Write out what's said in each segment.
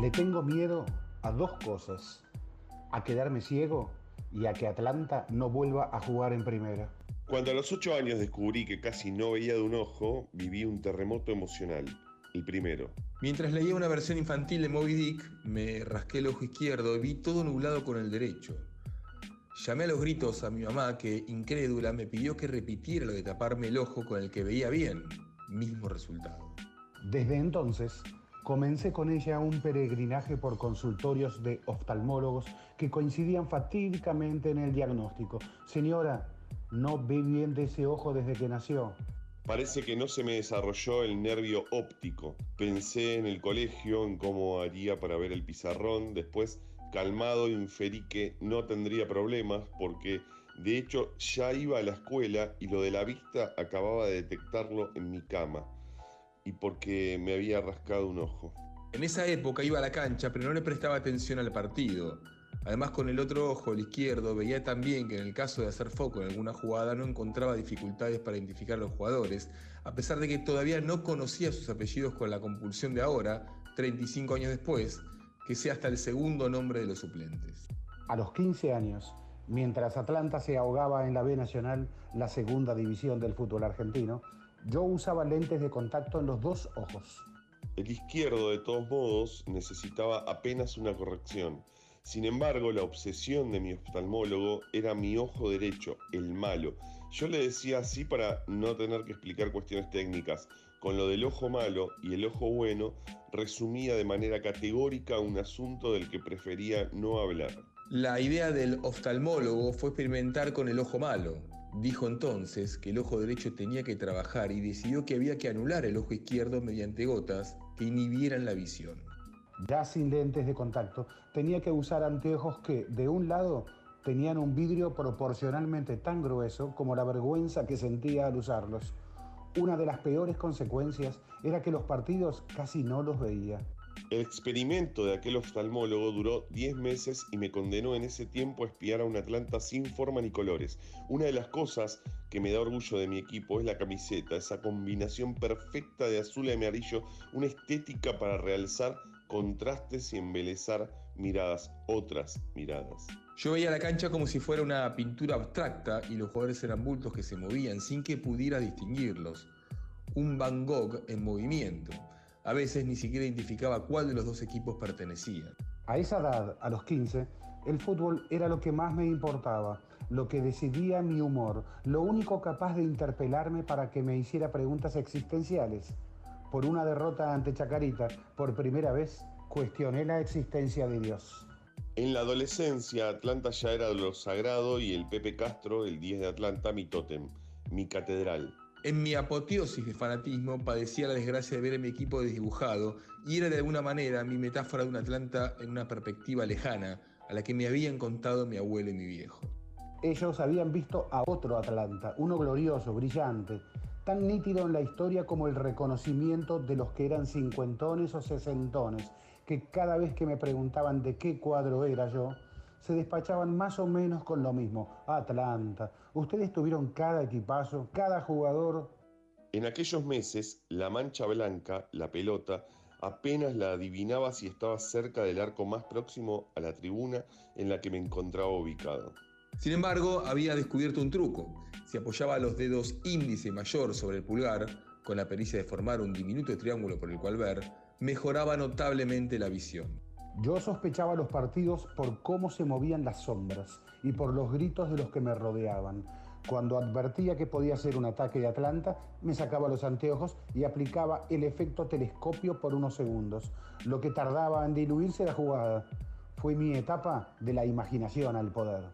Le tengo miedo a dos cosas, a quedarme ciego y a que Atlanta no vuelva a jugar en primera. Cuando a los ocho años descubrí que casi no veía de un ojo, viví un terremoto emocional. El primero. Mientras leía una versión infantil de Moby Dick, me rasqué el ojo izquierdo y vi todo nublado con el derecho. Llamé a los gritos a mi mamá que, incrédula, me pidió que repitiera lo de taparme el ojo con el que veía bien. Mismo resultado. Desde entonces, comencé con ella un peregrinaje por consultorios de oftalmólogos que coincidían fatídicamente en el diagnóstico. Señora, no ve bien de ese ojo desde que nació. Parece que no se me desarrolló el nervio óptico. Pensé en el colegio, en cómo haría para ver el pizarrón. Después, calmado, inferí que no tendría problemas porque de hecho ya iba a la escuela y lo de la vista acababa de detectarlo en mi cama y porque me había rascado un ojo. En esa época iba a la cancha, pero no le prestaba atención al partido. Además, con el otro ojo, el izquierdo, veía también que en el caso de hacer foco en alguna jugada no encontraba dificultades para identificar a los jugadores, a pesar de que todavía no conocía sus apellidos con la compulsión de ahora, 35 años después, que sea hasta el segundo nombre de los suplentes. A los 15 años, mientras Atlanta se ahogaba en la B Nacional, la segunda división del fútbol argentino, yo usaba lentes de contacto en los dos ojos. El izquierdo, de todos modos, necesitaba apenas una corrección. Sin embargo, la obsesión de mi oftalmólogo era mi ojo derecho, el malo. Yo le decía así para no tener que explicar cuestiones técnicas. Con lo del ojo malo y el ojo bueno, resumía de manera categórica un asunto del que prefería no hablar. La idea del oftalmólogo fue experimentar con el ojo malo. Dijo entonces que el ojo derecho tenía que trabajar y decidió que había que anular el ojo izquierdo mediante gotas que inhibieran la visión ya sin lentes de contacto, tenía que usar anteojos que, de un lado, tenían un vidrio proporcionalmente tan grueso como la vergüenza que sentía al usarlos. Una de las peores consecuencias era que los partidos casi no los veía. El experimento de aquel oftalmólogo duró 10 meses y me condenó en ese tiempo a espiar a un Atlanta sin forma ni colores. Una de las cosas que me da orgullo de mi equipo es la camiseta, esa combinación perfecta de azul y amarillo, una estética para realzar contrastes y embelezar miradas, otras miradas. Yo veía la cancha como si fuera una pintura abstracta y los jugadores eran bultos que se movían sin que pudiera distinguirlos. Un Van Gogh en movimiento. A veces ni siquiera identificaba cuál de los dos equipos pertenecía. A esa edad, a los 15, el fútbol era lo que más me importaba, lo que decidía mi humor, lo único capaz de interpelarme para que me hiciera preguntas existenciales por una derrota ante Chacarita, por primera vez cuestioné la existencia de Dios. En la adolescencia, Atlanta ya era lo sagrado y el Pepe Castro, el 10 de Atlanta, mi tótem, mi catedral. En mi apoteosis de fanatismo padecía la desgracia de ver a mi equipo desdibujado y era de alguna manera mi metáfora de un Atlanta en una perspectiva lejana a la que me habían contado mi abuelo y mi viejo. Ellos habían visto a otro Atlanta, uno glorioso, brillante, tan nítido en la historia como el reconocimiento de los que eran cincuentones o sesentones, que cada vez que me preguntaban de qué cuadro era yo, se despachaban más o menos con lo mismo. Atlanta, ustedes tuvieron cada equipazo, cada jugador. En aquellos meses, la mancha blanca, la pelota, apenas la adivinaba si estaba cerca del arco más próximo a la tribuna en la que me encontraba ubicado. Sin embargo, había descubierto un truco. Si apoyaba los dedos índice y mayor sobre el pulgar, con la pericia de formar un diminuto triángulo por el cual ver, mejoraba notablemente la visión. Yo sospechaba los partidos por cómo se movían las sombras y por los gritos de los que me rodeaban. Cuando advertía que podía ser un ataque de Atlanta, me sacaba los anteojos y aplicaba el efecto telescopio por unos segundos, lo que tardaba en diluirse la jugada. Fue mi etapa de la imaginación al poder.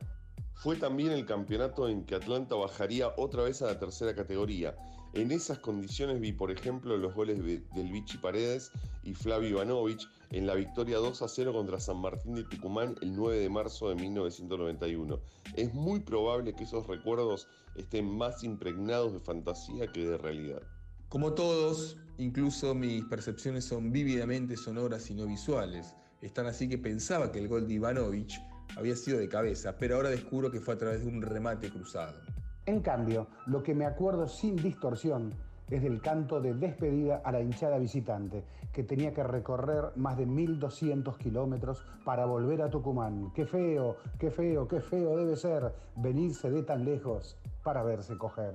Fue también el campeonato en que Atlanta bajaría otra vez a la tercera categoría. En esas condiciones vi, por ejemplo, los goles del Vichy Paredes y Flavio Ivanovich en la victoria 2 a 0 contra San Martín de Tucumán el 9 de marzo de 1991. Es muy probable que esos recuerdos estén más impregnados de fantasía que de realidad. Como todos, incluso mis percepciones son vívidamente sonoras y no visuales. Están así que pensaba que el gol de Ivanovich había sido de cabeza, pero ahora descubro que fue a través de un remate cruzado. En cambio, lo que me acuerdo sin distorsión es del canto de despedida a la hinchada visitante, que tenía que recorrer más de 1.200 kilómetros para volver a Tucumán. Qué feo, qué feo, qué feo debe ser venirse de tan lejos para verse coger.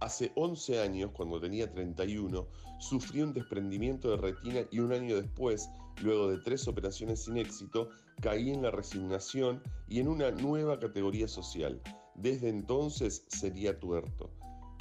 Hace 11 años, cuando tenía 31, sufrí un desprendimiento de retina y un año después, luego de tres operaciones sin éxito, caí en la resignación y en una nueva categoría social. Desde entonces sería tuerto.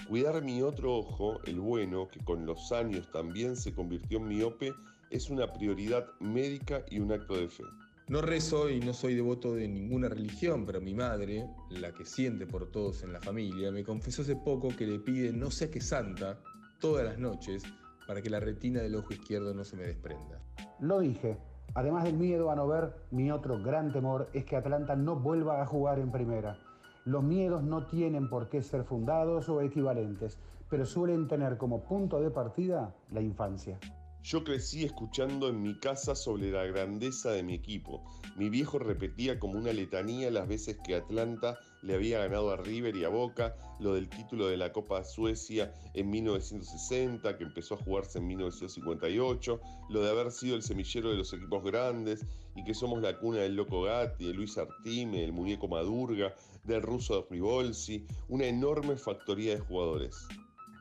Cuidar mi otro ojo, el bueno, que con los años también se convirtió en miope, es una prioridad médica y un acto de fe. No rezo y no soy devoto de ninguna religión, pero mi madre, la que siente por todos en la familia, me confesó hace poco que le pide no sé qué santa todas las noches para que la retina del ojo izquierdo no se me desprenda. Lo dije. Además del miedo a no ver, mi otro gran temor es que Atlanta no vuelva a jugar en primera. Los miedos no tienen por qué ser fundados o equivalentes, pero suelen tener como punto de partida la infancia. Yo crecí escuchando en mi casa sobre la grandeza de mi equipo. Mi viejo repetía como una letanía las veces que Atlanta le había ganado a River y a Boca, lo del título de la Copa Suecia en 1960, que empezó a jugarse en 1958, lo de haber sido el semillero de los equipos grandes y que somos la cuna del Loco Gatti, de Luis Artime, el muñeco Madurga, del ruso Rivolsi, una enorme factoría de jugadores.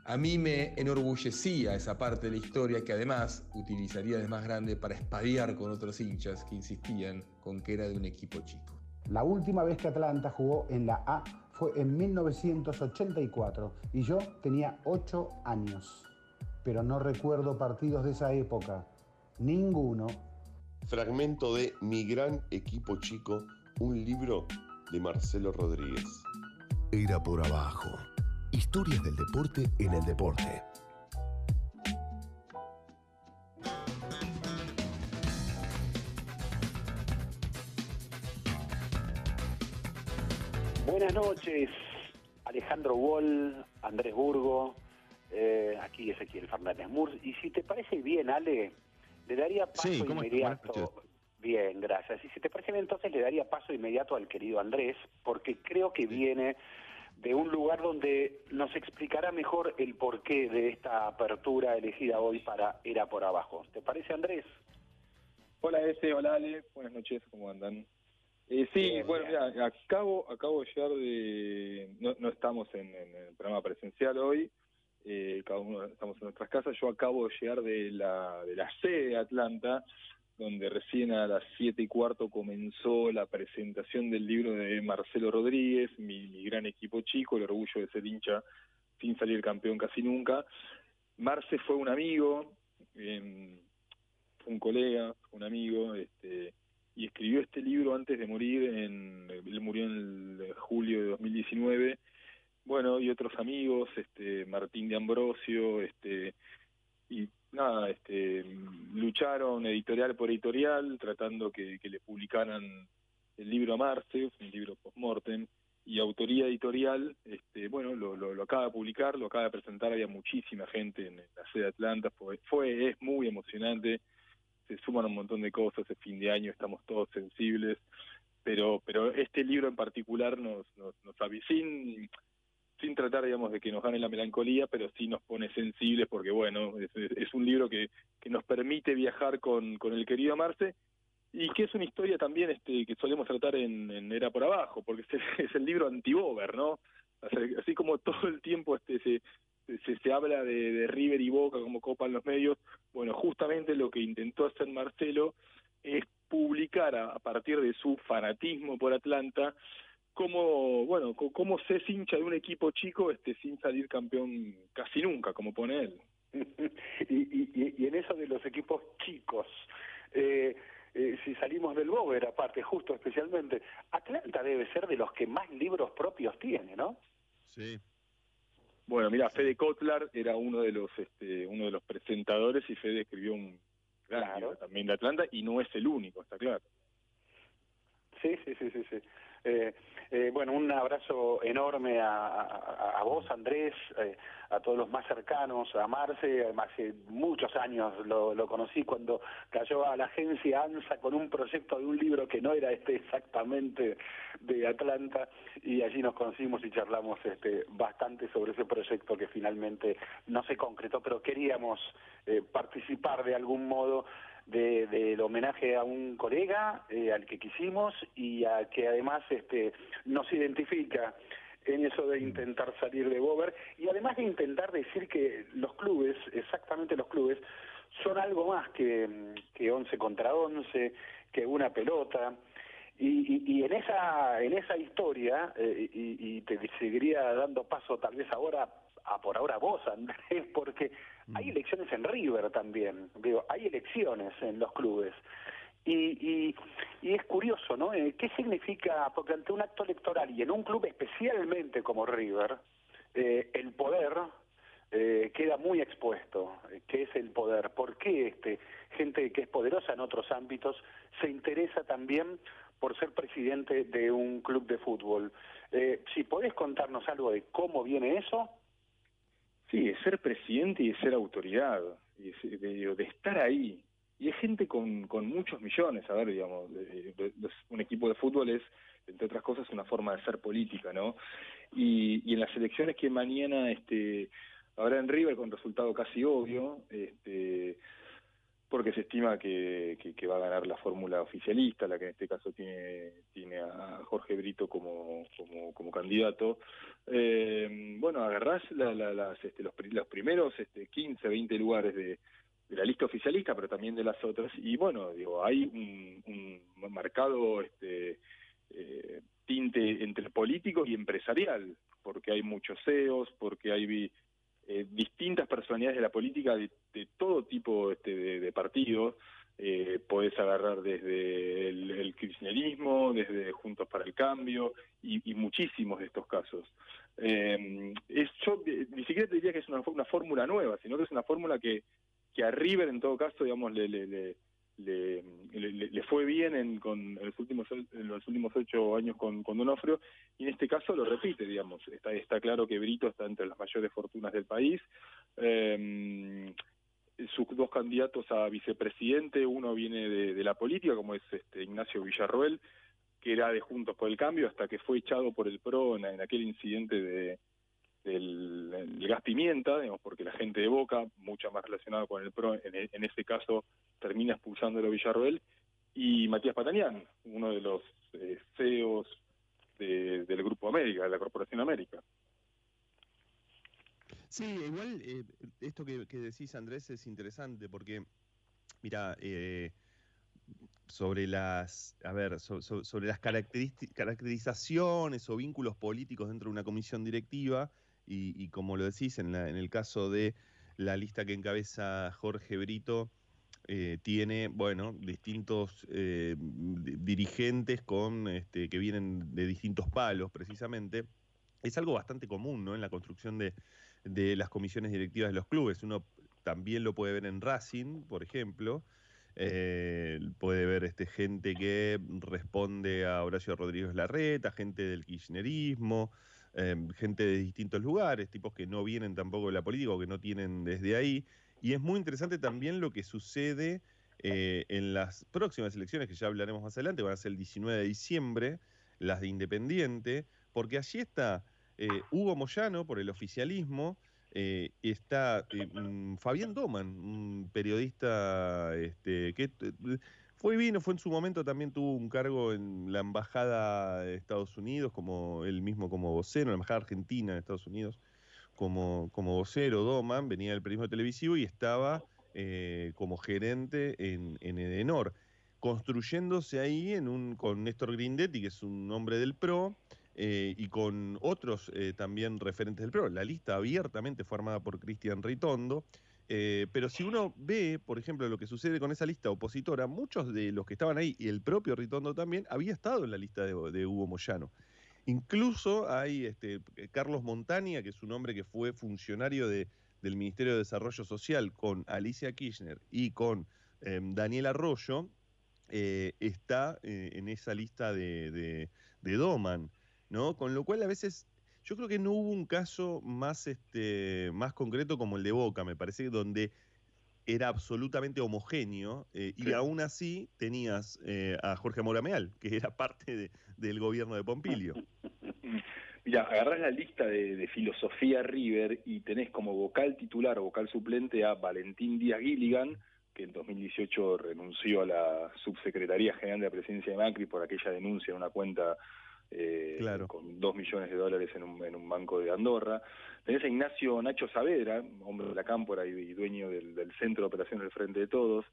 A mí me enorgullecía esa parte de la historia que además utilizaría de más grande para espadear con otros hinchas que insistían con que era de un equipo chico. La última vez que Atlanta jugó en la A fue en 1984 y yo tenía 8 años. Pero no recuerdo partidos de esa época. Ninguno. Fragmento de Mi gran equipo chico, un libro de Marcelo Rodríguez. Era por abajo. Historias del deporte en el deporte. Buenas noches, Alejandro Wall, Andrés Burgo, eh, aquí Ezequiel Fernández Murs. Y si te parece bien, Ale, le daría paso inmediato. Bien, gracias. Y si te parece bien, entonces le daría paso inmediato al querido Andrés, porque creo que viene de un lugar donde nos explicará mejor el porqué de esta apertura elegida hoy para Era por Abajo. ¿Te parece, Andrés? Hola, Ese, hola, Ale. Buenas noches, ¿cómo andan? Eh, sí, bueno, mira, acabo, acabo de llegar de... No, estamos en, el programa presencial hoy, eh, cada uno estamos en nuestras casas. Yo acabo de llegar de la, de la sede de Atlanta, donde recién a las siete y cuarto comenzó la presentación del libro de Marcelo Rodríguez, mi, gran equipo chico, el orgullo de ser hincha sin salir campeón casi nunca. Marce fue un amigo, em, fue un colega, un amigo, este, y escribió este libro antes de morir, en, él murió en el julio de 2019, bueno, y otros amigos, este, Martín de Ambrosio, este, y nada, este, lucharon editorial por editorial, tratando que, le publicaran el libro a Marce, un libro post-mortem, y autoría editorial, este, bueno, lo, lo, acaba de publicar, lo acaba de presentar, había muchísima gente en la sede de Atlanta, fue, fue es muy emocionante, se suman un montón de cosas, es fin de año, estamos todos sensibles, pero pero este libro en particular nos, nos, nos sin sin tratar, digamos, de que nos gane la melancolía, pero sí nos pone sensibles porque, bueno, es, un libro que, que, nos permite viajar con, con el querido Marce y que es una historia también este, que solemos tratar en, Era por Abajo, porque es el, libro anti-Bover, ¿no? Así como todo el tiempo este se, se, habla de, River y Boca como copa en los medios, bueno, justamente lo que intentó hacer Marcelo es publicar a partir de su fanatismo por Atlanta cómo, bueno, cómo se hincha de un equipo chico este sin salir campeón casi nunca, como pone él. y, y, en eso de los equipos chicos, eh, eh, si salimos del Bover, aparte, justo especialmente, Atlanta debe ser de los que más libros propios tiene, ¿no? Sí. Bueno, mira, Fede Kotlar era uno de los este, uno de los presentadores y Fede escribió un gran libro también de Atlanta y no es el único, está claro. Sí, sí, sí, sí, sí. Eh, eh, bueno, un abrazo enorme a, vos, Andrés, eh, a todos los más cercanos, a Marce, hace muchos años lo, conocí cuando cayó a la agencia ANSA con un proyecto de un libro que no era este exactamente de Atlanta y allí nos conocimos y charlamos este, bastante sobre ese proyecto que finalmente no se concretó, pero queríamos participar de algún modo de, del homenaje a un colega eh, al que quisimos y a que además este, nos identifica en eso de intentar salir de Bober y además de intentar decir que los clubes, exactamente los clubes, son algo más que, que 11 contra 11, que una pelota. Y, y, en esa en esa historia, eh, y, y, te seguiría dando paso tal vez ahora a por ahora vos, Andrés, porque hay mm. elecciones en River también, digo, hay elecciones en los clubes. Y, y, es curioso, ¿no? Eh, ¿Qué significa, porque ante un acto electoral y en un club especialmente como River, eh, el poder eh, queda muy expuesto? ¿Qué es el poder? ¿Por qué este, gente que es poderosa en otros ámbitos se interesa también por ser presidente de un club de fútbol? si podés contarnos algo de cómo viene eso, Sí, de ser presidente y de ser autoridad, y de, estar ahí. Y es gente con, con muchos millones, a ver, digamos, un equipo de fútbol es, entre otras cosas, una forma de ser política, ¿no? Y, y en las elecciones que mañana este, habrá en River, con resultado casi obvio, este, porque se estima que, va a ganar la fórmula oficialista, la que en este caso tiene, tiene a Jorge Brito como, candidato. Eh, bueno, agarrás las, este, los, los, primeros este, 15, 20 lugares de, la lista oficialista, pero también de las otras, y bueno, digo, hay un, un marcado este, eh, tinte entre político y empresarial, porque hay muchos CEOs, porque hay eh, distintas personalidades de la política de, todo tipo este, de, partidos. Eh, podés agarrar desde el, kirchnerismo, desde Juntos para el Cambio y, muchísimos de estos casos. Eh, es, yo ni siquiera te diría que es una, fórmula nueva, sino que es una fórmula que, que a River en todo caso, digamos, le, le, le, fue bien en, con, los últimos los últimos ocho años con, con Donofrio y en este caso lo repite, digamos. Está, está claro que Brito está entre las mayores fortunas del país. Eh, sus dos candidatos a vicepresidente, uno viene de, la política, como es este Ignacio Villarroel, que era de Juntos por el Cambio, hasta que fue echado por el PRO en aquel incidente de, del, gas pimienta, digamos, porque la gente de Boca, mucha más relacionada con el PRO, en, en este caso termina expulsándolo Villarroel, y Matías Patanián, uno de los eh, CEOs del Grupo América, de la Corporación América. Sí, igual eh, esto que, decís Andrés es interesante porque, mira, eh, sobre las, a ver, sobre las caracterizaciones o vínculos políticos dentro de una comisión directiva, y, como lo decís, en, en, el caso de la lista que encabeza Jorge Brito, eh, tiene, bueno, distintos eh, dirigentes con, este, que vienen de distintos palos, precisamente. Es algo bastante común, ¿no? En la construcción de, de las comisiones directivas de los clubes. Uno también lo puede ver en Racing, por ejemplo. Eh, puede ver este, gente que responde a Horacio Rodríguez Larreta, gente del kirchnerismo, Em, gente de distintos lugares, tipos que no vienen tampoco de la política o que no tienen desde ahí. Y es muy interesante también lo que sucede eh, en las próximas elecciones, que ya hablaremos más adelante, van a ser el 19 de diciembre, las de Independiente, porque allí está eh, Hugo Moyano por el oficialismo, eh, está mm, Fabián Doman, un periodista este, que fue vino, fue en su momento, también tuvo un cargo en la Embajada de Estados Unidos, como él mismo como vocero, en la Embajada Argentina de Estados Unidos, como, como vocero, Doman, venía del periodismo televisivo y estaba eh, como gerente en, en, Edenor, construyéndose ahí en un, con Néstor Grindetti, que es un hombre del PRO, eh, y con otros eh, también referentes del PRO. La lista abiertamente fue por Cristian Ritondo. Eh, pero si uno ve, por ejemplo, lo que sucede con esa lista opositora, muchos de los que estaban ahí, y el propio Ritondo también, había estado en la lista de, Hugo Moyano. Incluso hay este, Carlos Montaña, que es un hombre que fue funcionario del Ministerio de Desarrollo Social con Alicia Kirchner y con em, Daniel Arroyo, está en esa lista de, de, de Doman, ¿no? Con lo cual a veces yo creo que no hubo un caso más, este, más concreto como el de Boca, me parece, donde era absolutamente homogéneo eh, y aún así tenías eh, a Jorge Morameal, que era parte del gobierno de Pompilio. Mira, agarrás la lista de, filosofía River y tenés como vocal titular o vocal suplente a Valentín Díaz Gilligan, que en 2018 renunció a la subsecretaría general de la presidencia de Macri por aquella denuncia en una cuenta eh, con dos millones de dólares en un, en un banco de Andorra. Tenés a Ignacio Nacho Saavedra, hombre de la cámpora y, dueño del, Centro de Operaciones del Frente de Todos,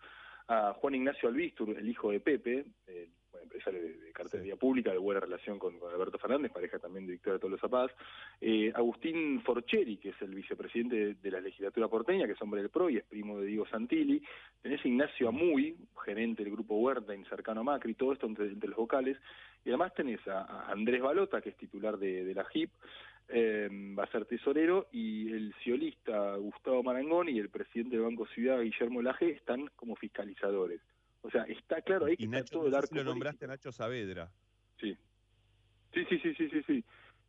a Juan Ignacio Albistur, el hijo de Pepe, el empresario de, de cartelería pública, de buena relación con, Alberto Fernández, pareja también de Todos los Zapaz, eh, Agustín Forcheri, que es el vicepresidente de, la legislatura porteña, que es hombre del PRO y es primo de Diego Santilli, tenés a Ignacio Amuy, gerente del grupo Huerta, cercano a Macri, todo esto entre, los vocales, y además tenés a, Andrés Balota, que es titular de, la HIP, eh, va a ser tesorero, y el ciolista Gustavo Marangón y el presidente del Banco Ciudad, Guillermo Laje, están como fiscalizadores. O sea, está claro ahí que está todo el arco. lo nombraste a Nacho Saavedra. Sí. Sí, sí, sí, sí, sí, sí.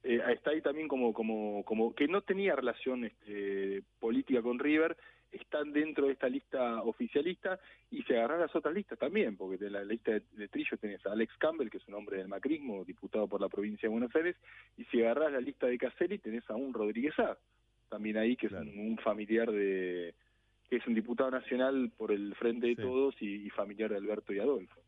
Eh, está ahí también como, como, como que no tenía relación este, política con River, están dentro de esta lista oficialista y se agarran las otras listas también, porque de la lista de, Trillo tenés a Alex Campbell, que es un hombre del macrismo, diputado por la provincia de Buenos Aires, y si agarras la lista de Caselli tenés a un Rodríguez A, también ahí, que es un, familiar de, que es un diputado nacional por el Frente de Todos y, familiar de Alberto y Adolfo.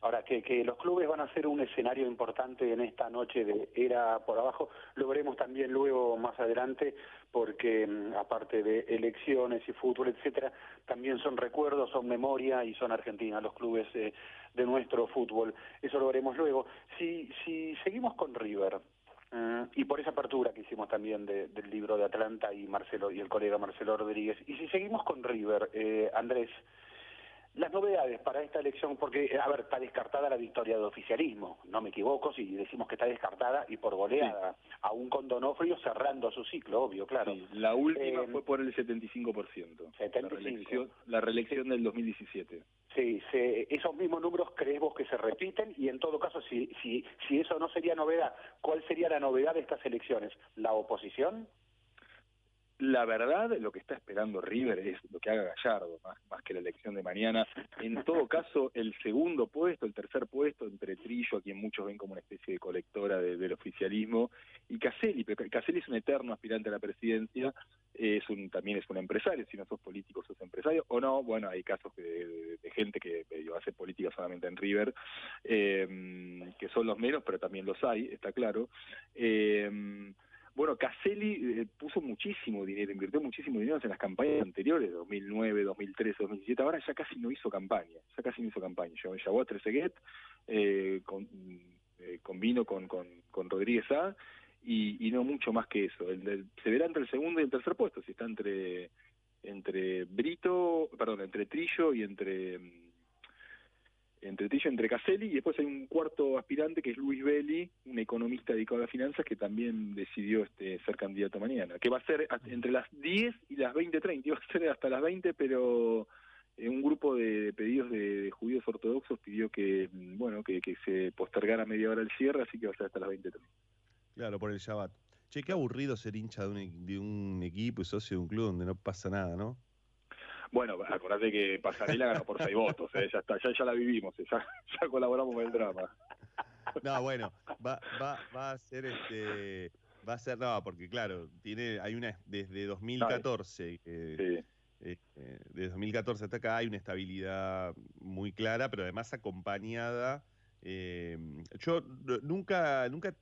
Ahora, que, que, los clubes van a ser un escenario importante en esta noche de era por abajo, lo veremos también luego más adelante, porque mm, aparte de elecciones y fútbol, etcétera, también son recuerdos, son memoria y son Argentina, los clubes eh, de nuestro fútbol. Eso lo veremos luego. Si, si seguimos con River, Mm, y por esa apertura que hicimos también del libro de Atlanta y Marcelo y el colega Marcelo Rodríguez. Y si seguimos con River, eh, Andrés, las novedades para esta elección, porque, eh, a ver, está descartada la victoria del oficialismo, no me equivoco si decimos que está descartada y por goleada, aún con Donofrio cerrando su ciclo, obvio, claro. la última eh, fue por el 75%. 75. La reelección, la reelección del 2017. Sí, esos mismos números crees vos que se repiten y en todo caso, si, si, si eso no sería novedad, ¿cuál sería la novedad de estas elecciones? ¿La oposición? La verdad, lo que está esperando River es lo que haga Gallardo, más, que la elección de mañana. En todo caso, el segundo puesto, el tercer puesto entre Trillo, a quien muchos ven como una especie de colectora del oficialismo, y Caselli. Pero Caselli es un eterno aspirante a la presidencia, es un, también es un empresario, si no sos político sos empresario, o no, bueno, hay casos de, gente que hace política solamente en River, eh, que son los menos, pero también los hay, está claro. Eh, bueno, Caselli eh, puso muchísimo dinero, invirtió muchísimo dinero en las campañas anteriores, 2009, 2013, 2017. Ahora ya casi no hizo campaña, ya casi no hizo campaña. Llevó a Trezeguet, eh, con, eh, combino con, con, con Rodríguez A, y, no mucho más que eso. El, se verá entre el segundo y el tercer puesto, si está entre entre Brito, perdón, entre Trillo y entre mm, entre Tillo, entre Caselli, y después hay un cuarto aspirante que es Luis Belli, un economista dedicado a las finanzas que también decidió este, ser candidato mañana, que va a ser entre las 10 y las 20.30, iba a ser hasta las 20, pero eh, un grupo de pedidos de, judíos ortodoxos pidió que, bueno, que, se postergara media hora el cierre, así que va a ser hasta las 20.30. Claro, por el Shabbat. Che, qué aburrido ser hincha de un, de un equipo y socio de un club donde no pasa nada, ¿no? Bueno, acordate que Pasarela ganó por seis votos, ¿eh? ya está, ya, ya la vivimos, ya, ya colaboramos con el drama. No, bueno, va, va, va a ser este, va a ser, no, porque claro, tiene, hay una, desde 2014, eh, desde 2014 hasta acá hay una estabilidad muy clara, pero además acompañada. Eh, yo nunca, nunca,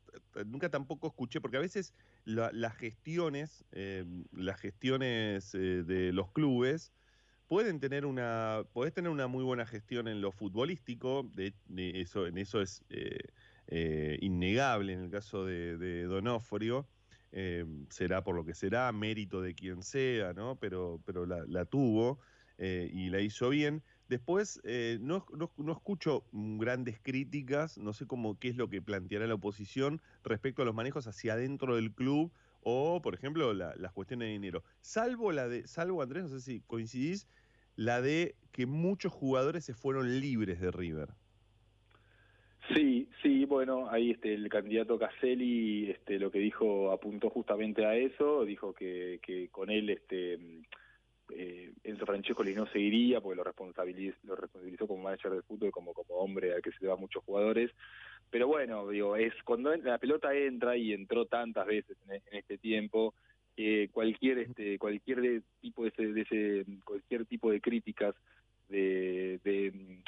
nunca tampoco escuché, porque a veces las gestiones, las gestiones de los clubes pueden tener una, podés tener una muy buena gestión en lo futbolístico, de, eso, en eso es eh, eh, innegable en el caso de, Donofrio, eh, será por lo que será, mérito de quien sea, ¿no? Pero, pero la, tuvo y la hizo bien. Después, no, no, escucho grandes críticas, no sé cómo qué es lo que planteará la oposición respecto a los manejos hacia adentro del club o, por ejemplo, las cuestiones de dinero. Salvo la de, salvo Andrés, no sé si coincidís, la de que muchos jugadores se fueron libres de River. Sí, sí, bueno, ahí este, el candidato Caselli este, lo que dijo apuntó justamente a eso, dijo que, que con él este, eh, Enzo Francescoli no seguiría porque lo responsabilizó, lo responsabilizó como manager de fútbol, como, como hombre al que se le va muchos jugadores. Pero bueno, digo, es cuando la pelota entra y entró tantas veces en, este tiempo, cualquier este cualquier tipo de ese, de ese cualquier tipo de críticas de, de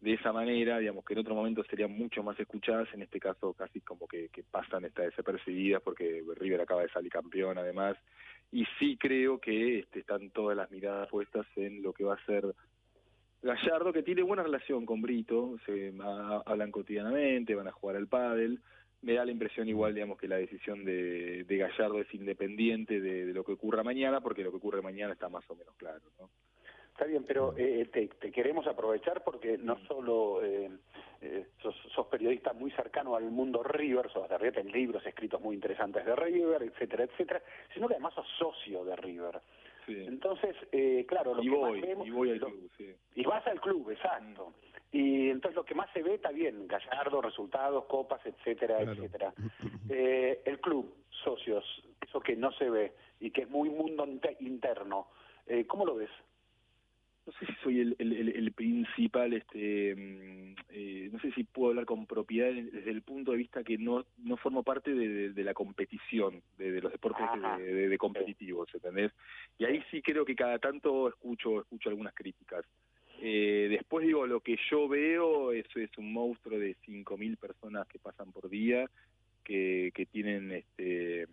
de esa manera, digamos que en otro momento serían mucho más escuchadas, en este caso casi como que, pasan esta desapercibidas porque River acaba de salir campeón además, y sí creo que este, están todas las miradas puestas en lo que va a ser Gallardo, que tiene buena relación con Brito, se hablan cotidianamente, van a jugar al pádel, me da la impresión igual, digamos, que la decisión de, Gallardo es independiente de, de, lo que ocurra mañana, porque lo que ocurre mañana está más o menos claro, ¿no? Está bien, pero eh, te, queremos aprovechar porque no solo eh, eh, sos, periodista muy cercano al mundo River, sos de en libros escritos muy interesantes de River, etcétera, etcétera, sino que además sos socio de River. Entonces, claro, lo y que voy, y voy al club, sí. Y vas al club, exacto. Y entonces lo que más se ve está bien, Gallardo, resultados, copas, etcétera, etcétera. el club, socios, eso que no se ve y que es muy mundo interno, ¿cómo lo ves? No sé si soy el, el, principal, este, mm, eh, no sé si puedo hablar con propiedad desde el punto de vista que no, no formo parte de, la competición, de, los deportes de, competitivos, ¿entendés? Y ahí sí creo que cada tanto escucho, escucho algunas críticas. Eh, después digo, lo que yo veo es, es un monstruo de 5.000 personas que pasan por día, que, que tienen este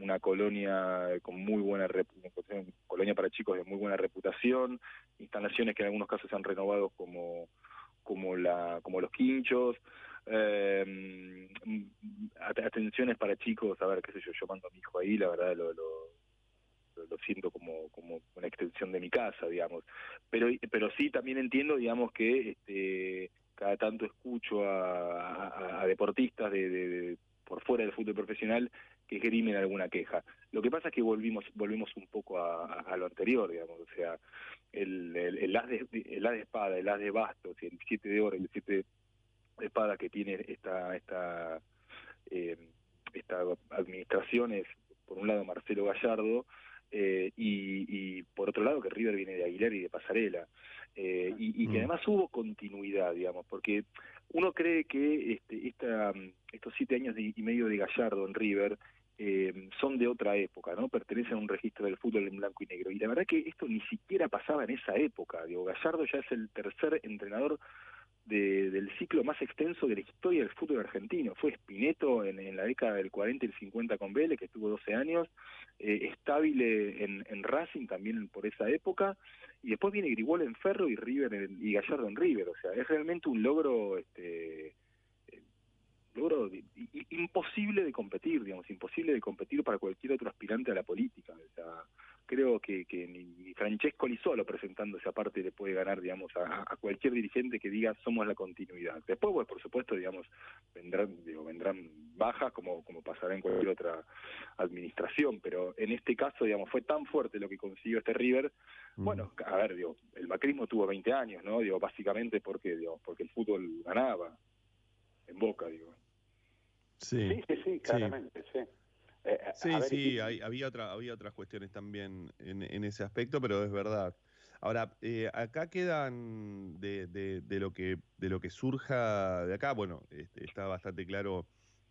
una colonia con muy buena reputación, colonia para chicos de muy buena reputación, instalaciones que en algunos casos se han renovado como como la como los quinchos, eh, atenciones para chicos, a ver qué sé yo, yo mando a mi hijo ahí, la verdad lo, lo, siento como como una extensión de mi casa, digamos, pero pero sí también entiendo, digamos que este cada tanto escucho a, a, deportistas de, de por fuera del fútbol profesional que grimen alguna queja. Lo que pasa es que volvimos volvimos un poco a, lo anterior, digamos, o sea, el, el, as de, el as de espada, el as de bastos, el siete de oro, el siete de espada que tiene esta esta eh, esta administración es por un lado Marcelo Gallardo eh, y, por otro lado que River viene de Aguilar y de Pasarela eh, y, que mm. además hubo continuidad digamos porque uno cree que este, esta, estos siete años y medio de Gallardo en River eh, son de otra época, ¿no? Pertenecen a un registro del fútbol en blanco y negro. Y la verdad que esto ni siquiera pasaba en esa época. Digo, Gallardo ya es el tercer entrenador del ciclo más extenso de la historia del fútbol argentino. Fue Spineto en, la década del 40 y el 50 con Vélez, que estuvo 12 años, eh, en, en, Racing también por esa época, y después viene Grigol en Ferro y River y Gallardo en River. O sea, es realmente un logro este, logro imposible de competir, digamos, imposible de competir para cualquier otro aspirante a la política. O sea, creo que, que ni Francesco ni solo presentándose aparte le puede ganar, digamos, a, cualquier dirigente que diga somos la continuidad. Después, pues, por supuesto, digamos, vendrán, digo, vendrán bajas como, como pasará en cualquier otra administración, pero en este caso, digamos, fue tan fuerte lo que consiguió este River, mm. bueno, a ver, digo, el macrismo tuvo 20 años, ¿no? Digo, básicamente porque, digo, porque el fútbol ganaba en Boca, digo. Sí, sí, sí, claramente, sí. Eh, sí, sí, había, otra, había otras cuestiones también en, ese aspecto, pero es verdad. Ahora, eh, acá quedan de, de, lo que de lo que surja de acá, bueno, este, está bastante claro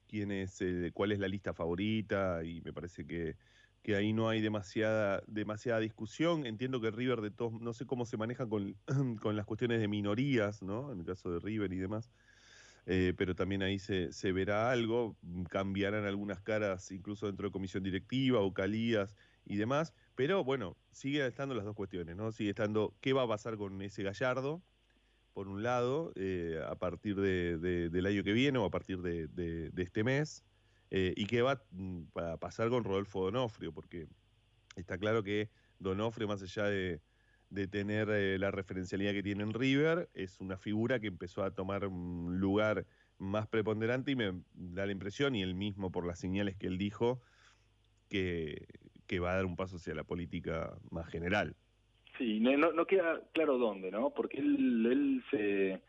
quién es, eh, cuál es la lista favorita y me parece que, que ahí no hay demasiada demasiada discusión. Entiendo que River de todos, no sé cómo se maneja con, con las cuestiones de minorías, ¿no? En el caso de River y demás. Eh, pero también ahí se, verá algo, mm, cambiarán algunas caras incluso dentro de comisión directiva, vocalías y demás, pero bueno, sigue estando las dos cuestiones, ¿no? Sigue estando qué va a pasar con ese Gallardo, por un lado, eh, a partir de, del año que viene o a partir de, este mes, eh, y qué va mm, a pasar con Rodolfo Donofrio, porque está claro que Donofrio, más allá de, de tener eh, la referencialidad que tiene en River, es una figura que empezó a tomar un lugar más preponderante y me da la impresión, y él mismo por las señales que él dijo, que, que va a dar un paso hacia la política más general. Sí, no, no, queda claro dónde, ¿no? Porque él, él se,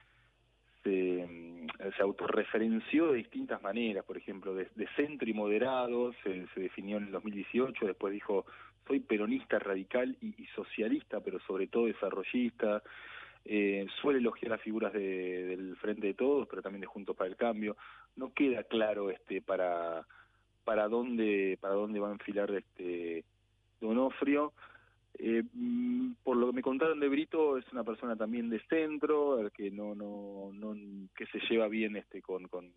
se, se autorreferenció de distintas maneras, por ejemplo, de, centro y moderado, se, se, definió en el 2018, después dijo, soy peronista radical y, socialista, pero sobre todo desarrollista, eh, suele elogiar las figuras de, del Frente de Todos, pero también de Juntos para el Cambio, no queda claro este para para dónde para dónde va a enfilar este Donofrio, eh, mm, por lo que me contaron de Brito, es una persona también de centro, que no, no, no, que se lleva bien este con, con,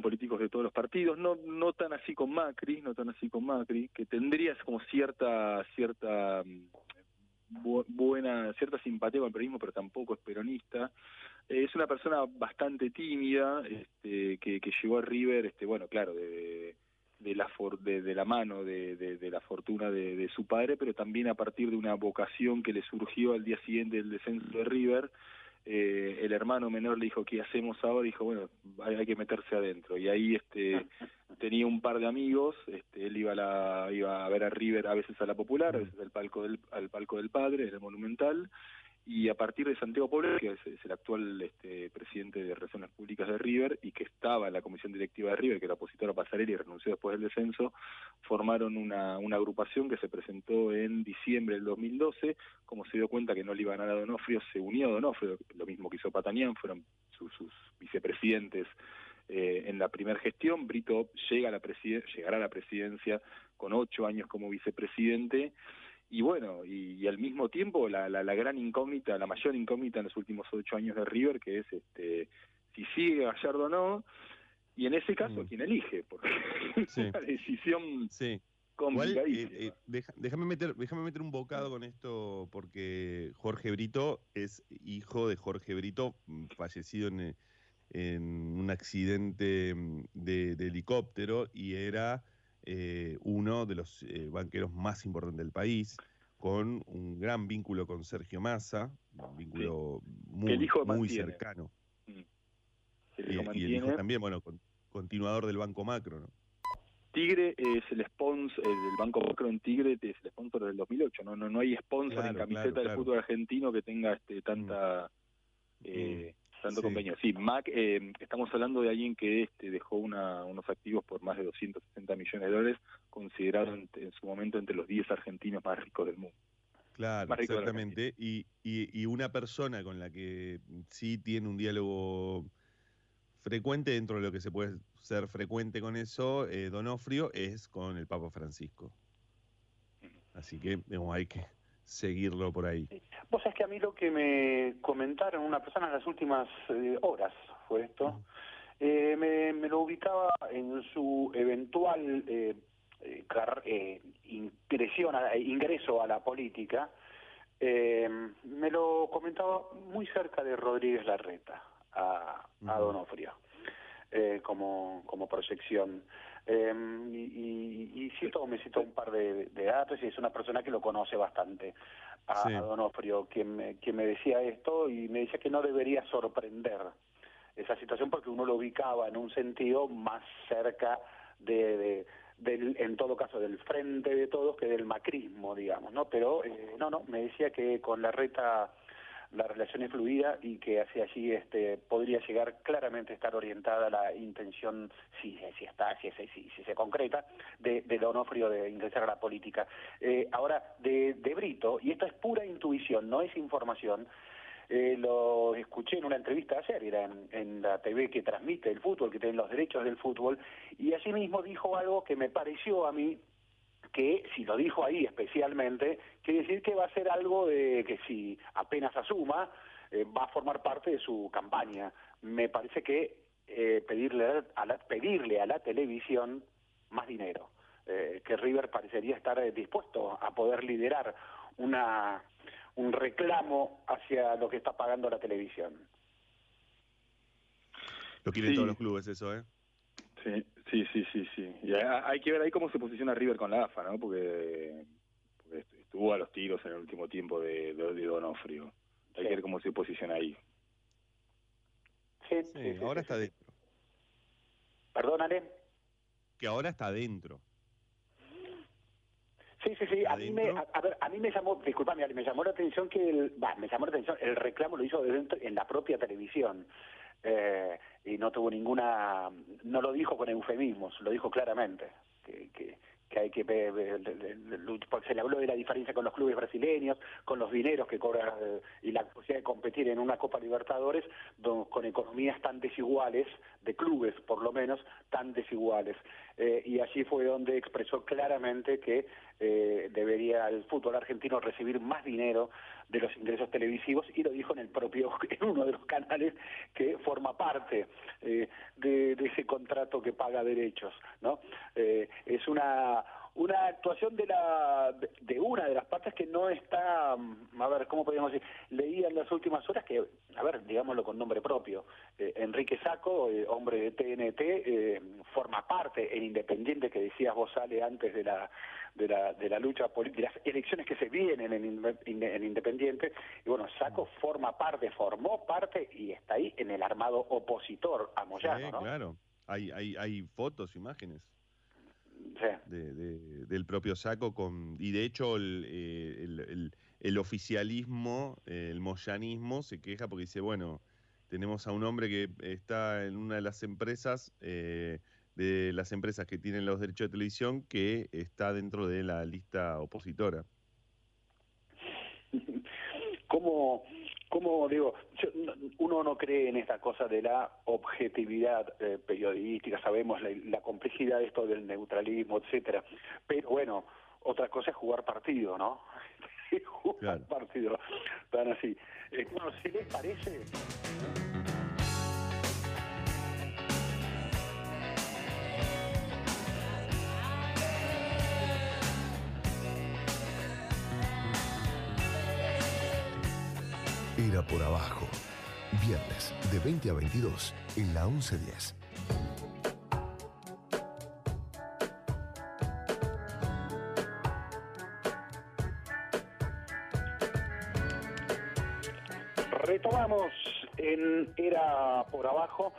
políticos de todos los partidos, no, no tan así con Macri, no tan así con Macri, que tendría como cierta, cierta mm, buena, cierta simpatía con el peronismo, pero tampoco es peronista. Eh, es una persona bastante tímida, este, que, que llegó a River, este, bueno, claro, de la, de, la mano de, la fortuna de, su padre, pero también a partir de una vocación que le surgió al día siguiente del descenso de River. Eh, el hermano menor le dijo, ¿qué hacemos ahora? Dijo, bueno, hay, que meterse adentro. Y ahí este tenía un par de amigos, este, él iba a, la, iba a ver a River a veces a la Popular, a veces al palco del, al palco del padre, en el Monumental, y a partir de Santiago Pobre, que es, el actual este, presidente de Relaciones Públicas de River y que estaba en la comisión directiva de River, que era opositor a Pasarelli y renunció después del descenso, formaron una, agrupación que se presentó en diciembre del 2012. Como se dio cuenta que no le iban a dar a Donofrio, se unió a Donofrio, lo mismo que hizo Patanián, fueron sus, vicepresidentes eh, en la primera gestión. Brito llega a la llegará a la presidencia con ocho años como vicepresidente y bueno, y, al mismo tiempo la, la, gran incógnita, la mayor incógnita en los últimos ocho años de River, que es este si sigue Gallardo o no, y en ese caso, mm. ¿quién elige? Porque es una decisión sí. complicadísima. Eh, eh, déjame, meter, déjame meter un bocado con esto, porque Jorge Brito es hijo de Jorge Brito, mm, fallecido en, en un accidente mm, de, de helicóptero, y era eh, uno de los eh, banqueros más importantes del país, con un gran vínculo con Sergio Massa, un vínculo muy, cercano. Mm. y, el hijo también, bueno, continuador del Banco Macro, ¿no? Tigre es el sponsor, el del Banco Macro en Tigre es el sponsor del 2008, no no no hay sponsor en camiseta del fútbol argentino que tenga este tanta mm. eh, tanto convenio. Sí, Mac, eh, estamos hablando de alguien que este, dejó una, unos activos por más de 260 millones de dólares, considerado en, su momento entre los 10 argentinos más ricos del mundo. Claro, exactamente. Y, y, una persona con la que sí tiene un diálogo frecuente dentro de lo que se puede ser frecuente con eso, eh, Donofrio, es con el Papa Francisco. Así que hay que seguirlo por ahí. Vos sabés que a mí lo que me comentaron una persona en las últimas eh, horas fue esto, eh, me, lo ubicaba en su eventual eh, ingreso a la política, me lo comentaba muy cerca de Rodríguez Larreta, a, a Donofrio, como, como proyección. Eh, y, y, cito, me citó un par de, datos y es una persona que lo conoce bastante a, Donofrio, quien me, quien me decía esto y me decía que no debería sorprender esa situación porque uno lo ubicaba en un sentido más cerca de, del, en todo caso del frente de todos que del macrismo, digamos, ¿no? Pero eh, no, no, me decía que con la reta la relación es fluida y que hacia allí este, podría llegar claramente a estar orientada la intención, si, si está, si, si, si, se concreta, de, de Donofrio de ingresar a la política. Eh, ahora, de, de Brito, y esto es pura intuición, no es información, eh, lo escuché en una entrevista ayer, era en, en, la TV que transmite el fútbol, que tiene los derechos del fútbol, y allí mismo dijo algo que me pareció a mí que si lo dijo ahí especialmente, quiere decir que va a ser algo de que si apenas asuma, eh, va a formar parte de su campaña. Me parece que eh, pedirle, a la, pedirle a la televisión más dinero, eh, que River parecería estar dispuesto a poder liderar una un reclamo hacia lo que está pagando la televisión. Lo quieren todos los clubes eso, ¿eh? Sí, sí, sí, sí, sí. Y hay que ver ahí cómo se posiciona River con la AFA, ¿no? Porque, estuvo a los tiros en el último tiempo de, de, Donofrio. Hay que ver cómo se posiciona ahí. Sí, sí, ahora está dentro. Perdónale. Que ahora está dentro. Sí, Sí, sí. A mí, me, a, ver, a mí me llamó, disculpame, me llamó la atención que el, me llamó la atención, el reclamo lo hizo dentro, en la propia televisión. Eh, y no tuvo ninguna, no lo dijo con eufemismos, lo dijo claramente, que, que, que hay que porque se le habló de la diferencia con los clubes brasileños, con los dineros que cobran eh, y la posibilidad de competir en una Copa Libertadores con economías tan desiguales, de clubes por lo menos, tan desiguales. Eh, y allí fue donde expresó claramente que eh, debería el fútbol argentino recibir más dinero de los ingresos televisivos y lo dijo en el propio uno de los canales que forma parte eh, de, ese contrato que paga derechos no eh, es una una actuación de la de una de las partes que no está a ver cómo podríamos decir leía en las últimas horas que a ver digámoslo con nombre propio eh, Enrique Saco hombre de TNT forma parte en Independiente que decías vos sale antes de la de la, de la lucha política, las elecciones que se vienen en, en, Independiente, y bueno, Saco forma parte, formó parte y está ahí en el armado opositor a Moyano, sí, claro, hay, hay, hay fotos, imágenes. De, del propio Saco con y de hecho el, eh, el, el, oficialismo el moyanismo se queja porque dice bueno tenemos a un hombre que está en una de las empresas eh, de las empresas que tienen los derechos de televisión que está dentro de la lista opositora. ¿Cómo, cómo digo, uno no cree en esta cosa de la objetividad eh, periodística, sabemos la, complejidad de esto del neutralismo, etcétera, pero bueno, otra cosa es jugar partido, ¿no? jugar partido, tan así. Eh, bueno, si les parece... Era por abajo. Viernes de 20 a 22 en la 1110. Retomamos en Era por abajo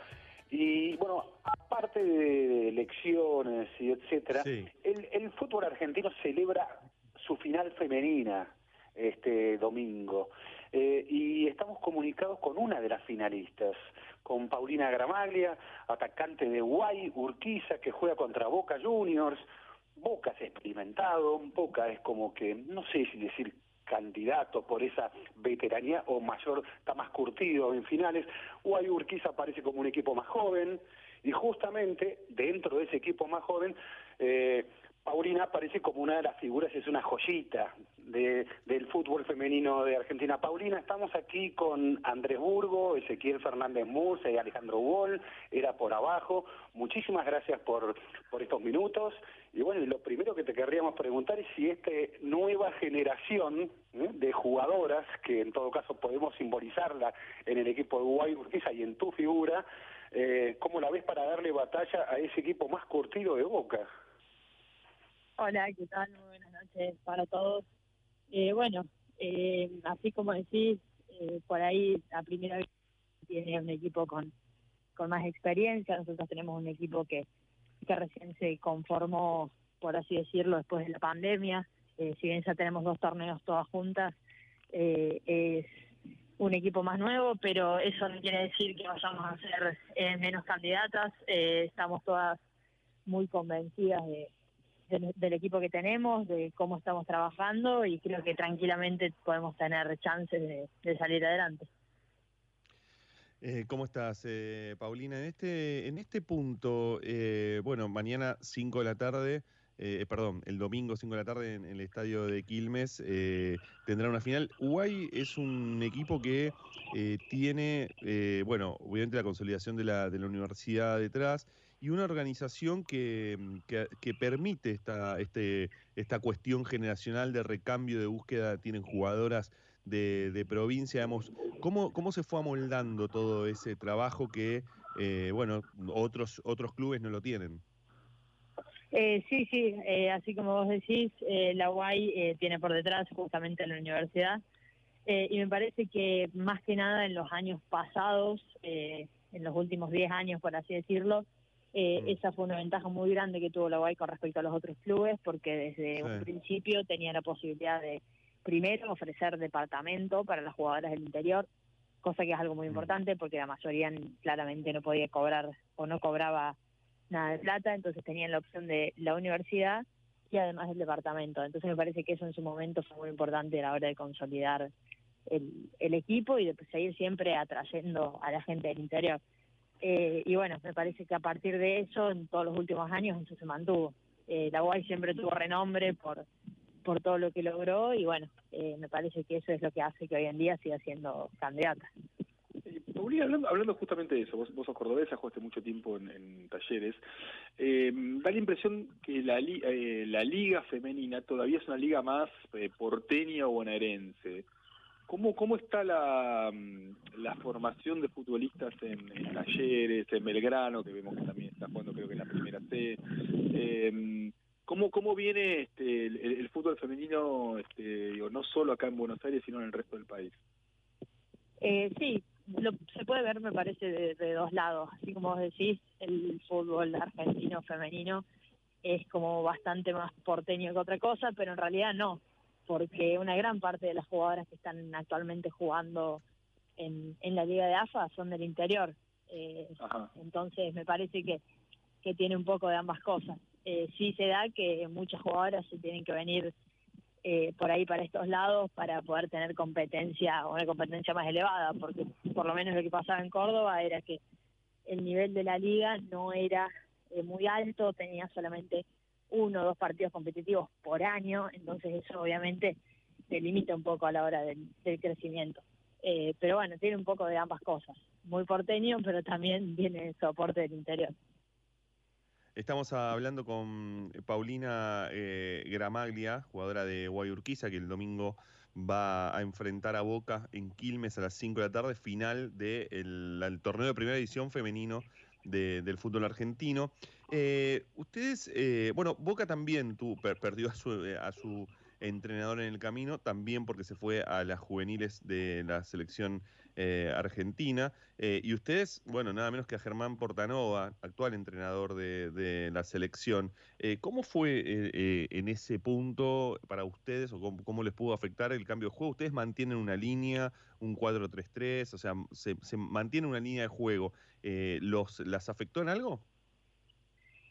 y bueno, aparte de elecciones y etcétera, el, el fútbol argentino celebra su final femenina este domingo. Eh, y estamos comunicados con una de las finalistas, con Paulina Gramaglia, atacante de Guay, Urquiza, que juega contra Boca Juniors. Boca es experimentado, Boca es como que, no sé si decir candidato por esa veteranía o mayor, está más curtido en finales. Guay Urquiza parece como un equipo más joven y justamente dentro de ese equipo más joven eh, Paulina parece como una de las figuras, es una joyita de, del fútbol femenino de Argentina. Paulina, estamos aquí con Andrés Burgo, Ezequiel Fernández Murcia y Alejandro Wall, era por abajo. Muchísimas gracias por, por estos minutos. Y bueno, lo primero que te querríamos preguntar es si esta nueva generación ¿eh? de jugadoras, que en todo caso podemos simbolizarla en el equipo de Uruguay Urquiza y en tu figura, eh, ¿cómo la ves para darle batalla a ese equipo más curtido de Boca? Hola, ¿qué tal? Muy buenas noches para todos. Eh, bueno, eh, así como decís, eh, por ahí a primera vez tiene un equipo con, con más experiencia. Nosotros tenemos un equipo que, que recién se conformó, por así decirlo, después de la pandemia. si bien ya tenemos dos torneos todas juntas, es un equipo más nuevo, pero eso no quiere decir que vayamos a ser menos candidatas. estamos todas muy convencidas de del, equipo que tenemos, de cómo estamos trabajando y creo que tranquilamente podemos tener chances de, salir adelante. Eh, ¿Cómo estás, eh, Paulina? En este, en este punto, eh, bueno, mañana 5 de la tarde, perdón, el domingo 5 de la tarde en, el estadio de Quilmes tendrá una final. Uruguay es un equipo que tiene, bueno, obviamente la consolidación de la, de la universidad detrás y una organización que, mm, que, permite esta, este, esta cuestión generacional de recambio de búsqueda, tienen jugadoras de, de provincia, digamos, ¿cómo, ¿cómo se fue amoldando todo ese trabajo que, eh, bueno, otros, otros clubes no lo tienen? Eh, sí, sí, eh, así como vos decís, la UAI tiene por detrás justamente la universidad y me parece que más que nada en los años pasados, en los últimos 10 años, por así decirlo, Eh, mm. Esa fue una ventaja muy grande que tuvo la UAI con respecto a los otros clubes, porque desde un principio tenía la posibilidad de, primero, ofrecer departamento para las jugadoras del interior, cosa que es algo muy mm. importante porque la mayoría claramente no podía cobrar o no cobraba nada de plata, entonces tenían la opción de la universidad y además el departamento. Entonces me parece que eso en su momento fue muy importante a la hora de consolidar el, el equipo y de seguir siempre atrayendo a la gente del interior. Eh, y bueno, me parece que a partir de eso, en todos los últimos años, eso se mantuvo. Eh, la UAI siempre tuvo renombre por, por todo lo que logró y bueno, eh, me parece que eso es lo que hace que hoy en día siga siendo candidata. Hablando, hablando justamente de eso, vos, vos sos cordobesa, jugaste mucho tiempo en, talleres, da la impresión que la, la liga femenina todavía es una liga más porteña o bonaerense. ¿Cómo, cómo está la, mm, la formación de futbolistas en, talleres, en Belgrano, que vemos que también está jugando creo que en la primera C? Eh, ¿cómo, ¿Cómo viene este, el, fútbol femenino, este, digo, no solo acá en Buenos Aires, sino en el resto del país? Eh, sí, se puede ver, me parece, de, de, dos lados. Así como vos decís, el fútbol argentino femenino es como bastante más porteño que otra cosa, pero en realidad no porque una gran parte de las jugadoras que están actualmente jugando en, en la Liga de AFA son del interior. Eh, entonces me parece que, que tiene un poco de ambas cosas. Eh, sí se da que muchas jugadoras se tienen que venir eh, por ahí para estos lados para poder tener competencia o una competencia más elevada, porque por lo menos lo que pasaba en Córdoba era que el nivel de la liga no era eh, muy alto, tenía solamente uno o dos partidos competitivos por año, entonces eso obviamente te limita un poco a la hora del, crecimiento. Eh, pero bueno, tiene un poco de ambas cosas. Muy porteño, pero también viene el soporte del interior. Estamos hablando con Paulina eh, Gramaglia, jugadora de Guayurquiza, que el domingo va a enfrentar a Boca en Quilmes a las 5 de la tarde, final del torneo de primera edición femenino del fútbol argentino. Eh, ustedes, eh, bueno, Boca también perdió a su, eh, a su entrenador en el camino, también porque se fue a las juveniles de la selección argentina. y ustedes, bueno, nada menos que a Germán Portanova, actual entrenador de, la selección. ¿Cómo fue en ese punto para ustedes o cómo, les pudo afectar el cambio de juego? ¿Ustedes mantienen una línea, un 4-3-3? O sea, se, se mantiene una línea de juego. ¿los, ¿Las afectó en algo?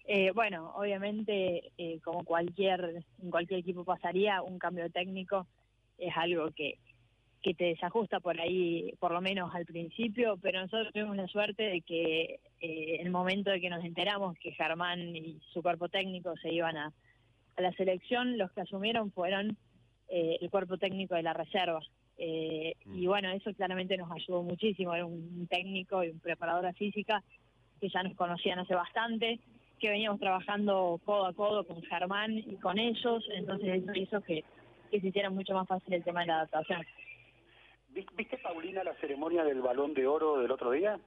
Eh, bueno, obviamente, eh, como cualquier en cualquier equipo pasaría, un cambio técnico es algo que, que te desajusta por ahí, por lo menos al principio, pero nosotros tuvimos la suerte de que eh, en el momento de que nos enteramos que Germán y su cuerpo técnico se iban a, a la selección, los que asumieron fueron eh, el cuerpo técnico de la reserva. Eh, y mm. bueno, eso claramente nos ayudó muchísimo. Era un técnico y un preparador física que ya nos conocían hace bastante que veníamos trabajando codo a codo con Germán y con ellos, entonces eso hizo que, se hiciera mucho más fácil el tema de la adaptación. ¿Viste, Paulina, la ceremonia del balón de oro del otro día?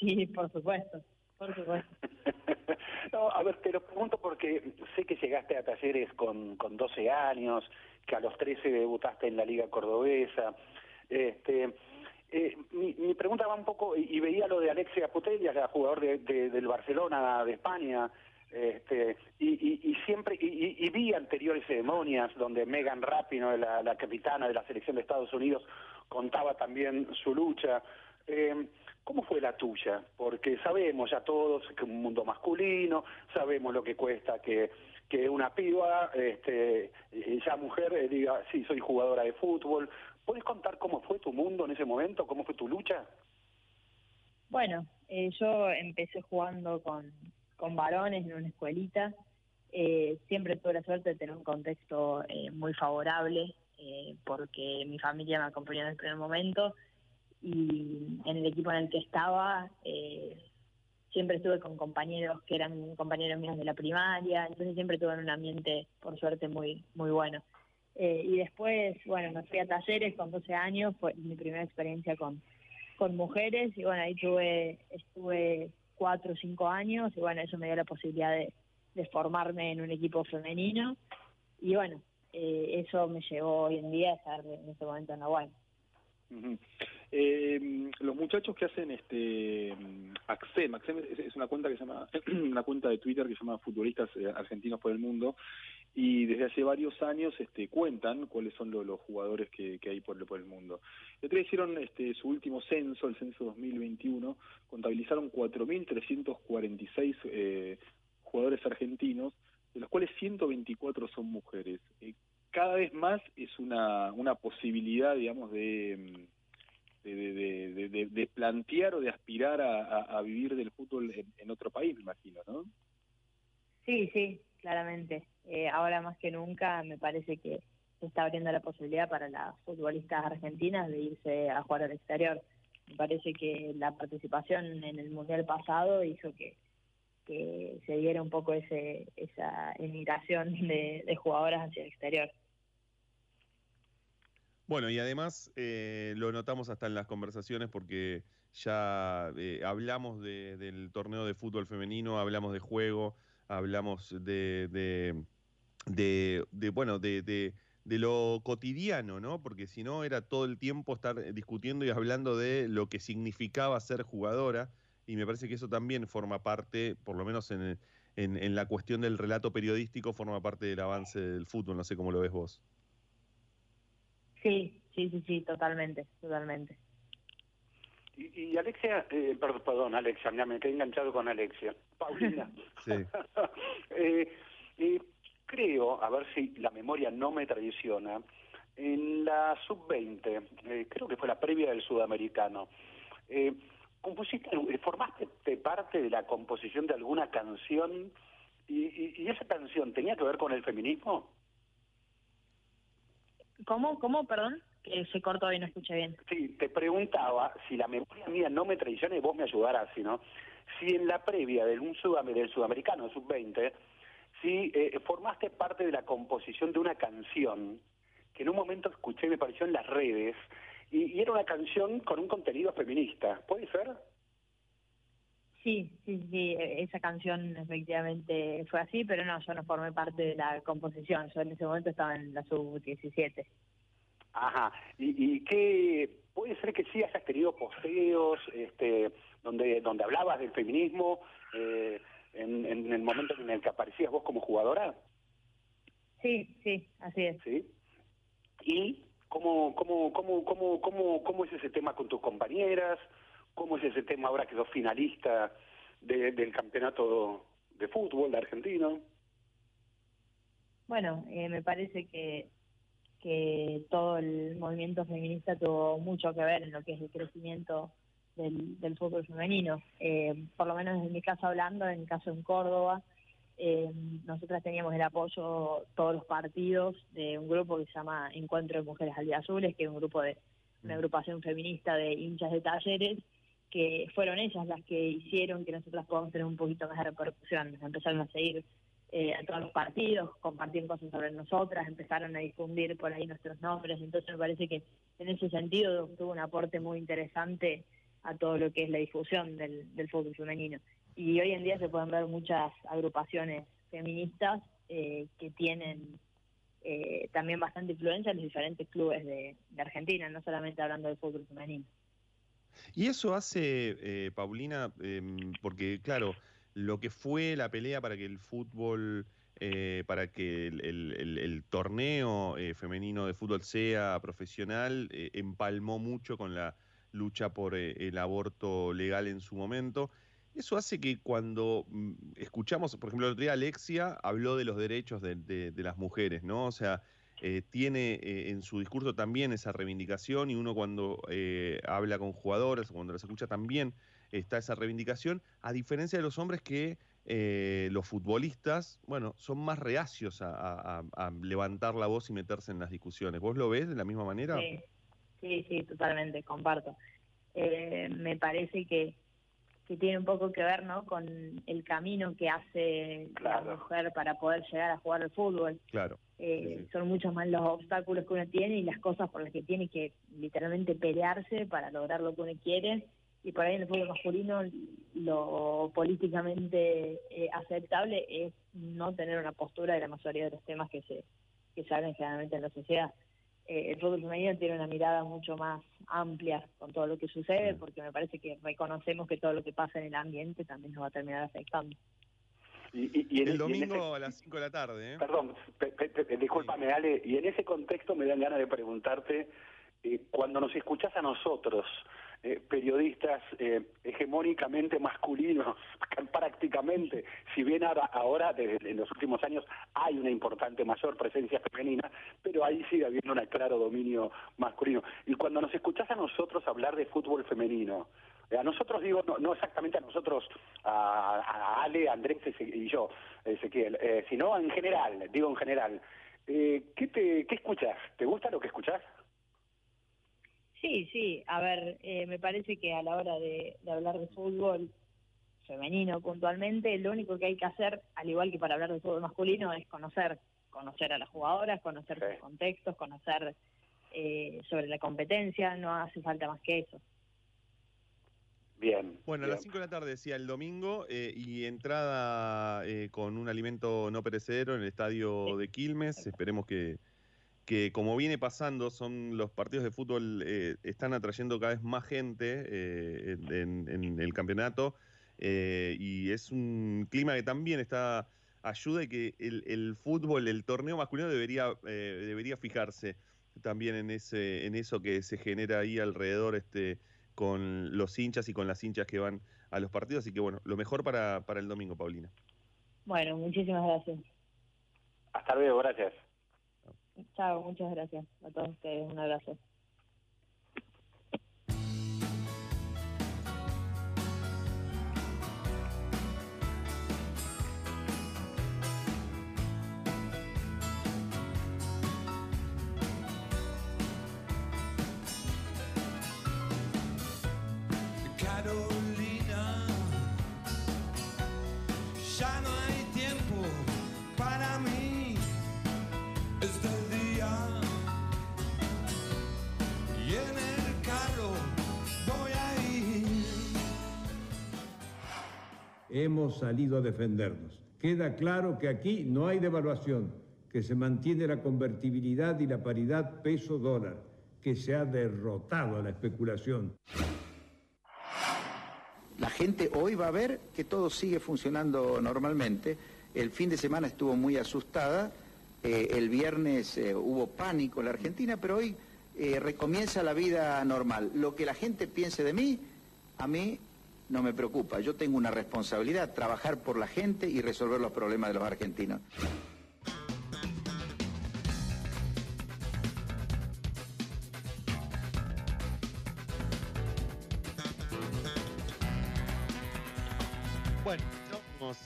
Sí, por supuesto, por supuesto. no, a ver, te lo pregunto porque sé que llegaste a talleres con, con 12 años, que a los 13 debutaste en la Liga Cordobesa. Este, eh, mi, pregunta va un poco, y, veía lo de Alexia Putellas, la jugador de, del Barcelona de España, este, y, siempre, y, vi anteriores ceremonias donde Megan Rapino, la, la capitana de la selección de Estados Unidos, contaba también su lucha. Eh, ¿Cómo fue la tuya? Porque sabemos ya todos que un mundo masculino, sabemos lo que cuesta que, que una piba, este, ya mujer, eh, diga, sí, soy jugadora de fútbol, ¿Puedes contar cómo fue tu mundo en ese momento? ¿Cómo fue tu lucha? Bueno, eh, yo empecé jugando con, con varones en una escuelita. Eh, siempre tuve la suerte de tener un contexto eh, muy favorable porque mi familia me acompañó en el primer momento y en el equipo en el que estaba siempre estuve con compañeros que eran compañeros míos de la primaria, entonces siempre tuve un ambiente, por suerte, muy, muy bueno. Eh, y después, bueno, me fui a talleres con 12 años, fue mi primera experiencia con, con mujeres. Y bueno, ahí tuve, estuve cuatro o cinco años y bueno, eso me dio la posibilidad de, formarme en un equipo femenino. Y bueno, eh, eso me llevó hoy en día a estar en este momento en la Eh, los muchachos que hacen este Axem, Axem es, una cuenta que se llama una cuenta de Twitter que se llama Futbolistas eh, Argentinos por el Mundo y desde hace varios años este, cuentan cuáles son los jugadores que, hay por, el mundo. El otro hicieron este, su último censo, el censo 2021, contabilizaron 4.346 eh, jugadores argentinos, de los cuales 124 son mujeres. Eh, cada vez más es una, una posibilidad, digamos, de de, plantear o de aspirar a, vivir del fútbol en, otro país, me imagino, ¿no? Sí, sí, claramente. Eh, ahora más que nunca me parece que se está abriendo la posibilidad para las futbolistas argentinas de irse a jugar al exterior. Me parece que la participación en el Mundial pasado hizo que, que se diera un poco ese, esa emigración de, de jugadoras hacia el exterior. Bueno, y además eh, lo notamos hasta en las conversaciones porque ya eh, hablamos del torneo de fútbol femenino, hablamos de juego, hablamos de, de, bueno, de, lo cotidiano, ¿no? Porque si no era todo el tiempo estar discutiendo y hablando de lo que significaba ser jugadora, y me parece que eso también forma parte, por lo menos en, en la cuestión del relato periodístico, forma parte del avance del fútbol, no sé cómo lo ves vos. Sí, sí, sí, sí, totalmente, totalmente. Y, Alexia, eh, perdón, perdón, Alexia, me quedé enganchado con Alexia. Paulina. sí. Eh, eh, creo, a ver si la memoria no me traiciona, en la sub-20, creo que fue la previa del sudamericano, compusiste, formaste parte de la composición de alguna canción y, y esa canción tenía que ver con el feminismo. ¿Cómo? ¿Cómo? Perdón, que se cortó y no escuché bien. Sí, te preguntaba si la memoria mía no me traiciona y vos me ayudarás, ¿no? Si en la previa del, un del sudamericano, sub-20, si eh, formaste parte de la composición de una canción que en un momento escuché me pareció en las redes, y, era una canción con un contenido feminista, ¿puede ser? Sí, sí, sí, e, esa canción efectivamente fue así, pero no, yo no formé parte de la composición, yo en ese momento estaba en la sub-17. Ajá, ¿Y, ¿y qué puede ser que sí hayas tenido poseos este, donde, donde hablabas del feminismo eh, en, en, el momento en el que aparecías vos como jugadora? Sí, sí, así es. ¿Sí? ¿Y cómo, cómo, cómo, cómo, cómo, cómo es ese tema con tus compañeras? ¿Cómo es ese tema ahora que sos finalista del campeonato de fútbol de Argentina? Bueno, eh, me parece que, que todo el movimiento feminista tuvo mucho que ver en lo que es el crecimiento del, del fútbol femenino. Eh, por lo menos en mi caso hablando, en mi caso en Córdoba, eh, nosotras teníamos el apoyo todos los partidos de un grupo que se llama Encuentro de Mujeres Azules, que es un grupo de una mm. agrupación feminista de hinchas de talleres, que fueron ellas las que hicieron que nosotras podamos tener un poquito más de repercusión. Empezaron a seguir eh, a todos los partidos, compartir cosas sobre nosotras, empezaron a difundir por ahí nuestros nombres. Entonces me parece que en ese sentido tuvo un aporte muy interesante a todo lo que es la difusión del, fútbol femenino. Y hoy en día se pueden ver muchas agrupaciones feministas eh, que tienen eh, también bastante influencia en los diferentes clubes de Argentina, no solamente hablando del fútbol femenino. Y eso hace, eh, Paulina, em, porque claro, lo que fue la pelea para que el fútbol, eh, para que el, torneo eh, femenino de fútbol sea profesional, empalmó mucho con la lucha por el aborto legal en su momento. Eso hace que cuando mm, escuchamos, por ejemplo, el otro día Alexia habló de los derechos de, de las mujeres, ¿no? O sea, eh, tiene eh, en su discurso también esa reivindicación y uno cuando eh, habla con jugadores, cuando los escucha también está esa reivindicación, a diferencia de los hombres que los futbolistas, bueno, son más reacios a, levantar la voz y meterse en las discusiones. ¿Vos lo ves de la misma manera? Sí, sí, sí totalmente, comparto. me parece que que tiene un poco que ver ¿no? con el camino que hace la mujer para poder llegar a jugar al fútbol. Claro. Eh, son muchos más los obstáculos que uno tiene y las cosas por las que tiene que literalmente pelearse para lograr lo que uno quiere. Y por ahí en el fútbol masculino lo políticamente eh, aceptable es no tener una postura de la mayoría de los temas que se, que se hablan generalmente en la sociedad. Eh, el fútbol femenino tiene una mirada mucho más amplia con todo lo que sucede, porque me parece que reconocemos que todo lo que pasa en el ambiente también nos va a terminar afectando. Y, el, domingo a las 5 de la tarde. ¿eh? Perdón, discúlpame Ale, y en ese contexto me dan ganas de preguntarte, eh, cuando nos escuchás a nosotros, eh, periodistas eh, hegemónicamente masculinos, prácticamente, si bien ahora, desde en los últimos años hay una importante mayor presencia femenina, pero ahí sigue habiendo un claro dominio masculino. Y cuando nos escuchás a nosotros hablar de fútbol femenino, a nosotros digo, no, exactamente a nosotros, a, Ale, Andrés y yo, Ezequiel, eh, sino en general, digo en general. Eh, ¿qué, te, ¿Qué escuchas? ¿Te gusta lo que escuchás? Sí, sí. A ver, eh, me parece que a la hora de, hablar de fútbol femenino puntualmente, lo único que hay que hacer, al igual que para hablar de fútbol masculino, es conocer, conocer a las jugadoras, conocer sus contextos, conocer eh, sobre la competencia, no hace falta más que eso. Bien. Bueno, a las 5 de la tarde decía el domingo eh, y entrada con un alimento no perecedero en el estadio de Quilmes. Esperemos que, que como viene pasando, son los partidos de fútbol eh, están atrayendo cada vez más gente eh, en, el campeonato eh, y es un clima que también está ayuda y que el, fútbol, el torneo masculino debería debería fijarse también en ese en eso que se genera ahí alrededor este con los hinchas y con las hinchas que van a los partidos, así que bueno, lo mejor para, para el domingo, Paulina. Bueno, muchísimas gracias. Hasta luego, gracias. Chao, muchas gracias a todos ustedes. Un abrazo. Hemos salido a defendernos. Queda claro que aquí no hay devaluación, que se mantiene la convertibilidad y la paridad peso-dólar, que se ha derrotado a la especulación. La gente hoy va a ver que todo sigue funcionando normalmente. El fin de semana estuvo muy asustada, eh, el viernes eh, hubo pánico en la Argentina, pero hoy eh, recomienza la vida normal. Lo que la gente piense de mí, a mí no me preocupa. Yo tengo una responsabilidad, trabajar por la gente y resolver los problemas de los argentinos. Bueno, tenemos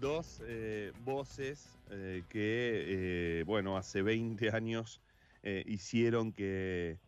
dos eh, voces eh, que, eh, bueno, hace 20 años hicieron que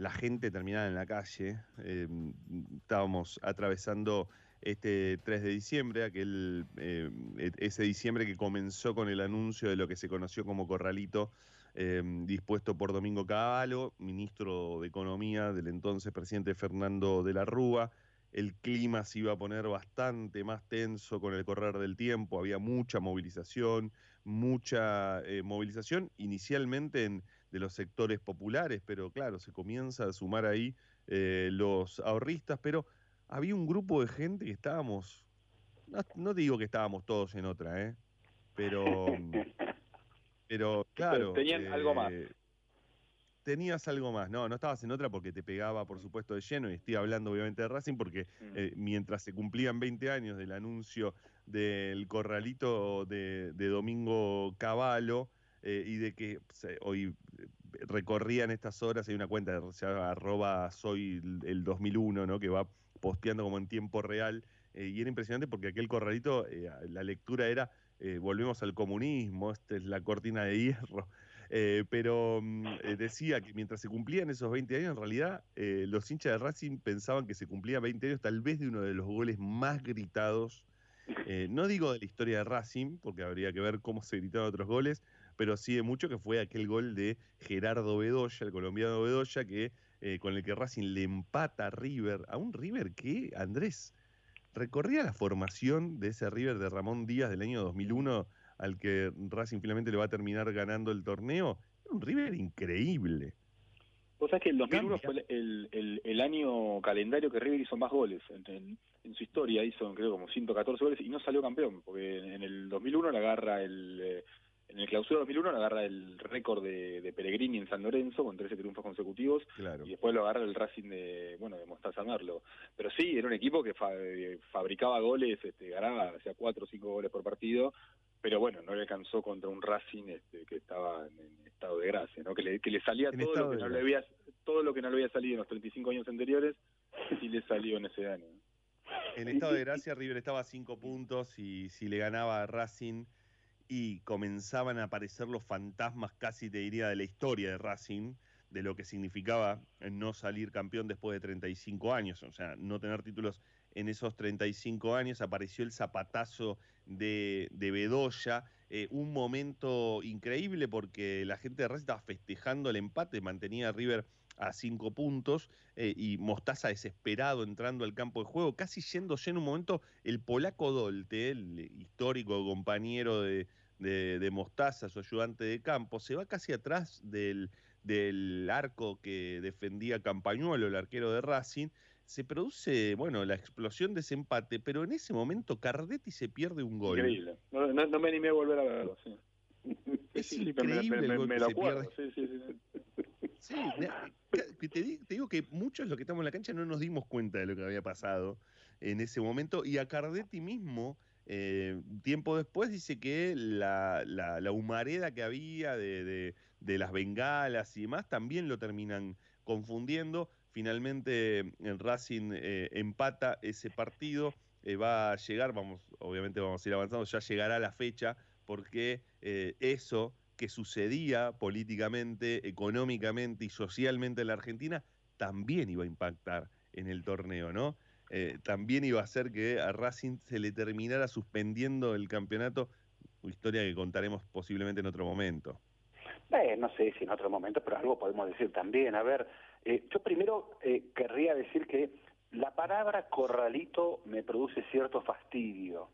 la gente terminada en la calle. Em, estábamos atravesando este 3 de diciembre, aquel, em, e, ese diciembre que comenzó con el anuncio de lo que se conoció como corralito em, dispuesto por Domingo Cavallo, ministro de Economía del entonces presidente Fernando de la Rúa. El clima se iba a poner bastante más tenso con el correr del tiempo, había mucha movilización, mucha eh, movilización inicialmente en de los sectores populares, pero claro, se comienza a sumar ahí eh, los ahorristas, pero había un grupo de gente que estábamos, no, digo que estábamos todos en otra, ¿eh? pero, pero claro. Tenían algo más. Eh, tenías algo más, no, no estabas en otra porque te pegaba, por supuesto, de lleno, y estoy hablando obviamente de Racing, porque mm. eh, mientras se cumplían 20 años del anuncio del corralito de, de Domingo Cavallo, eh, y de que hoy recorrían estas horas, hay una cuenta se arroba soy el 2001, ¿no? que va posteando como en tiempo real, eh, y era impresionante porque aquel corralito, la lectura era, volvemos al comunismo, esta es la cortina de hierro, pero mm, decía que mientras se cumplían esos 20 años, en realidad los hinchas de Racing pensaban que se cumplía 20 años tal vez de uno de los goles más gritados, no digo de la historia de Racing, porque habría que ver cómo se gritaban otros goles, pero sí de mucho que fue aquel gol de Gerardo Bedoya, el colombiano Bedoya, que, eh, con el que Racing le empata a River, a un River que, Andrés, recorría la formación de ese River de Ramón Díaz del año 2001 al que Racing finalmente le va a terminar ganando el torneo. un River increíble. Vos sabés que el 2001 fue el, el, año calendario que River hizo más goles. En, su historia hizo, creo, como 114 goles y no salió campeón, porque en el 2001 le agarra el... En el clausura 2001 le agarra el récord de, de, Pellegrini en San Lorenzo con 13 triunfos consecutivos y después lo agarra el Racing de bueno de Mostaza Merlo. Pero sí, era un equipo que eh, fabricaba goles, este, ganaba hacía 4 o 5 goles por partido, pero bueno, no le alcanzó contra un Racing este, que estaba en, estado de gracia, ¿no? que, le, que le salía todo lo que, no le había, todo lo que no le había salido en los 35 años anteriores, sí le salió en ese año. En estado de gracia River estaba a 5 puntos y si le ganaba a Racing y comenzaban a aparecer los fantasmas casi te diría de la historia de Racing, de lo que significaba no salir campeón después de 35 años, o sea, no tener títulos en esos 35 años, apareció el zapatazo de, de Bedoya, eh, un momento increíble porque la gente de Racing estaba festejando el empate, mantenía a River a cinco puntos eh, y Mostaza desesperado entrando al campo de juego, casi yéndose en un momento el polaco Dolte, el histórico compañero de, de, Mostaza, su ayudante de campo, se va casi atrás del, del arco que defendía Campañuelo, el arquero de Racing, se produce, bueno, la explosión de ese empate, pero en ese momento Cardetti se pierde un gol. Increíble. No, no, me animé a volver a verlo, sí. Es increíble el gol que se pierde. Sí, sí, sí. sí te, digo que muchos los que estamos en la cancha no nos dimos cuenta de lo que había pasado en ese momento y a Cardetti mismo, eh, tiempo después, dice que la, humareda que había de, las bengalas y demás también lo terminan confundiendo Finalmente el Racing eh, empata ese partido, eh, va a llegar, obviamente vamos a ir avanzando, ya llegará la fecha, porque eso que sucedía políticamente, económicamente y socialmente en la Argentina también iba a impactar en el torneo, ¿no? También iba a hacer que a Racing se le terminara suspendiendo el campeonato, historia que contaremos posiblemente en otro momento. no sé si en otro momento, pero algo podemos decir también. A ver, eh, yo primero eh, querría decir que la palabra corralito me produce cierto fastidio.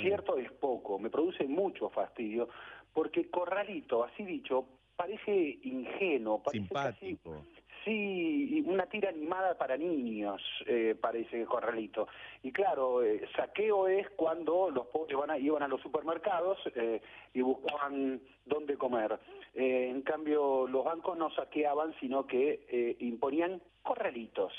Cierto es poco, me produce mucho fastidio, porque corralito, así dicho, parece ingenuo, parece simpático. Sí, una tira animada para niños, eh, parece corralito. Y claro, eh, saqueo es cuando los pobres van a, iban a los supermercados eh, y buscaban dónde comer. Eh, en cambio, los bancos no saqueaban, sino que imponían corralitos.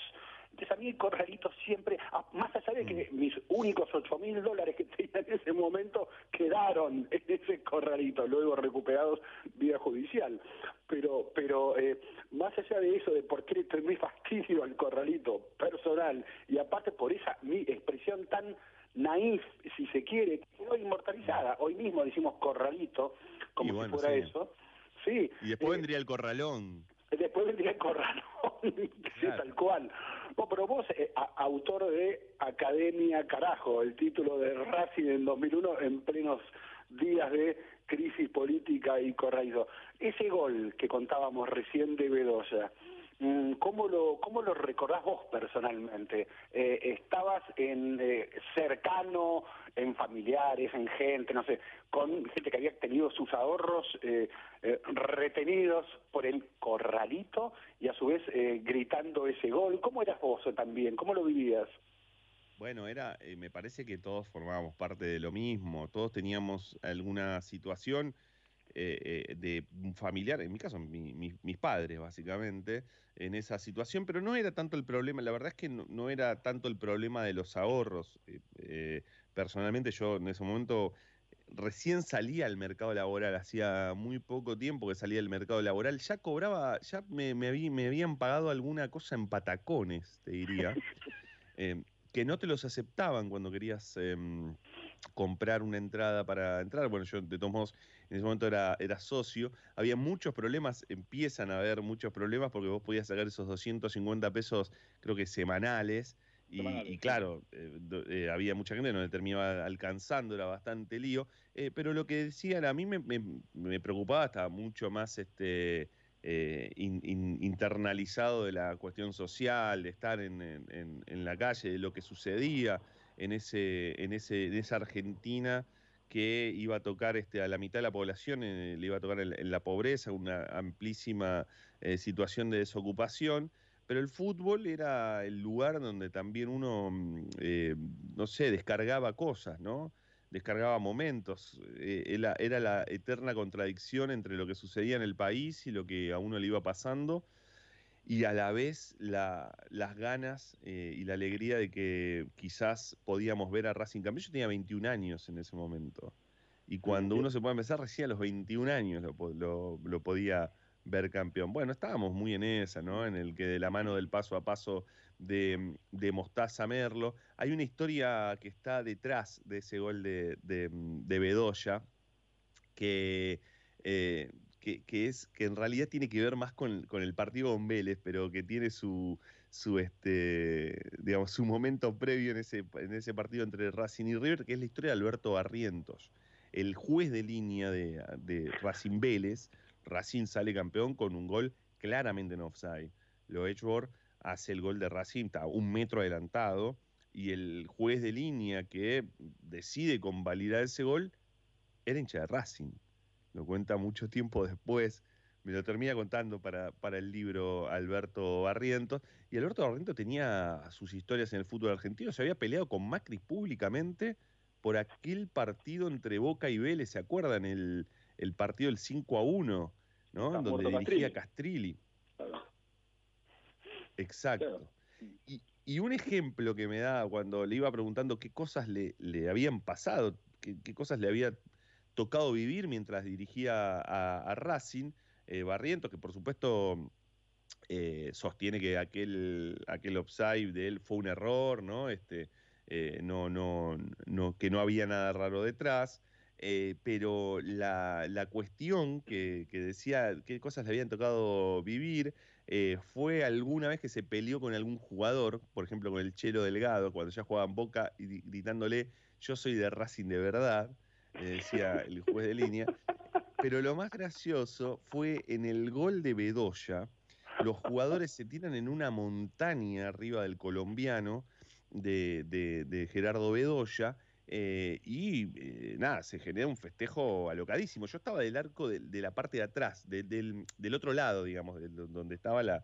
Entonces a mí el corralito siempre, ah, más allá de que mm. mis únicos ocho mil dólares que tenía en ese momento quedaron en ese corralito, luego recuperados vía judicial. Pero, pero eh, más allá de eso, de por qué estoy muy fastidio al corralito personal, y aparte por esa mi expresión tan naif, si se quiere, que quedó inmortalizada. Hoy mismo decimos corralito, como si fuera eso. Sí. Y después eh, vendría el corralón. Después vendría el corralón, sí, tal cual. No, pero vos, eh, autor de Academia Carajo, el título de Racing en 2001 en plenos días de crisis política y corraido. Ese gol que contábamos recién de Bedoya, mm, ¿cómo lo, cómo lo recordás vos personalmente? Eh, ¿Estabas en eh, cercano, en familiares, en gente, no sé, con gente que había tenido sus ahorros eh, retenidos por el corralito y a su vez gritando ese gol? ¿Cómo eras vos también? ¿Cómo lo vivías? Bueno, era, eh, me parece que todos formábamos parte de lo mismo, todos teníamos alguna situación eh, eh, de un familiar, en mi caso mis padres básicamente, en esa situación, pero no era tanto el problema, la verdad es que no, era tanto el problema de los ahorros. Personalmente yo en ese momento recién salía al mercado laboral, hacía muy poco tiempo que salía del mercado laboral, ya cobraba, ya me, me, habían pagado alguna cosa en patacones, te diría. que no te los aceptaban cuando querías em, comprar una entrada para entrar. Bueno, yo de todos modos en ese momento era, era socio. Había muchos problemas, empiezan a haber muchos problemas porque vos podías sacar esos 250 pesos, creo que semanales. Y, claro, eh, eh, había mucha gente no le terminaba alcanzando, era bastante lío. Eh, pero lo que decían, a mí me, me preocupaba, estaba mucho más este, internalizado de la cuestión social, de estar en, la calle, de lo que sucedía en, ese, en, ese, esa Argentina que iba a tocar este, a la mitad de la población, le iba a tocar en, la pobreza, una amplísima situación de desocupación, pero el fútbol era el lugar donde también uno, mm, eh, no sé, descargaba cosas, ¿no? Descargaba momentos, eh, era, era, la eterna contradicción entre lo que sucedía en el país y lo que a uno le iba pasando, y a la vez las ganas eh, y la alegría de que quizás podíamos ver a Racing campeón. Yo tenía 21 años en ese momento. Y cuando uno se puede empezar, recién a los 21 años lo, lo, podía ver campeón. Bueno, estábamos muy en esa, ¿no? En el que de la mano del paso a paso de, de Mostaza Merlo. Hay una historia que está detrás de ese gol de, de, de Bedoya, que eh, que, es, que en realidad tiene que ver más con, el partido con Vélez, pero que tiene su, su, este, digamos, su momento previo en ese, en ese partido entre Racing y River, que es la historia de Alberto Barrientos, el juez de línea de, de Racing Vélez. Racing sale campeón con un gol claramente en offside. Lo Edgeworth hace el gol de Racing, está un metro adelantado, y el juez de línea que decide convalidar ese gol era hincha de Racing lo cuenta mucho tiempo después, me lo termina contando para, el libro Alberto Barrientos, y Alberto Barrientos tenía sus historias en el fútbol argentino, se había peleado con Macri públicamente por aquel partido entre Boca y Vélez, ¿se acuerdan? El, el partido del 5 a 1, ¿no? Donde dirigía Castrilli. Exacto. Y, y, un ejemplo que me da cuando le iba preguntando qué cosas le, le habían pasado, qué, qué cosas le había tocado vivir mientras dirigía a, Racing, eh, Barrientos, que por supuesto eh, sostiene que aquel, aquel offside de él fue un error, ¿no? Este, eh, no, no, no, que no había nada raro detrás. Pero la, la cuestión que, que, decía qué cosas le habían tocado vivir fue alguna vez que se peleó con algún jugador, por ejemplo con el Chelo Delgado, cuando ya jugaba Boca, y gritándole, yo soy de Racing de verdad, le decía el juez de línea. Pero lo más gracioso fue en el gol de Bedoya, los jugadores se tiran en una montaña arriba del colombiano de, Gerardo Bedoya. Eh, y eh, nada, se genera un festejo alocadísimo. Yo estaba del arco de, la parte de atrás, del, otro lado, digamos, donde estaba la,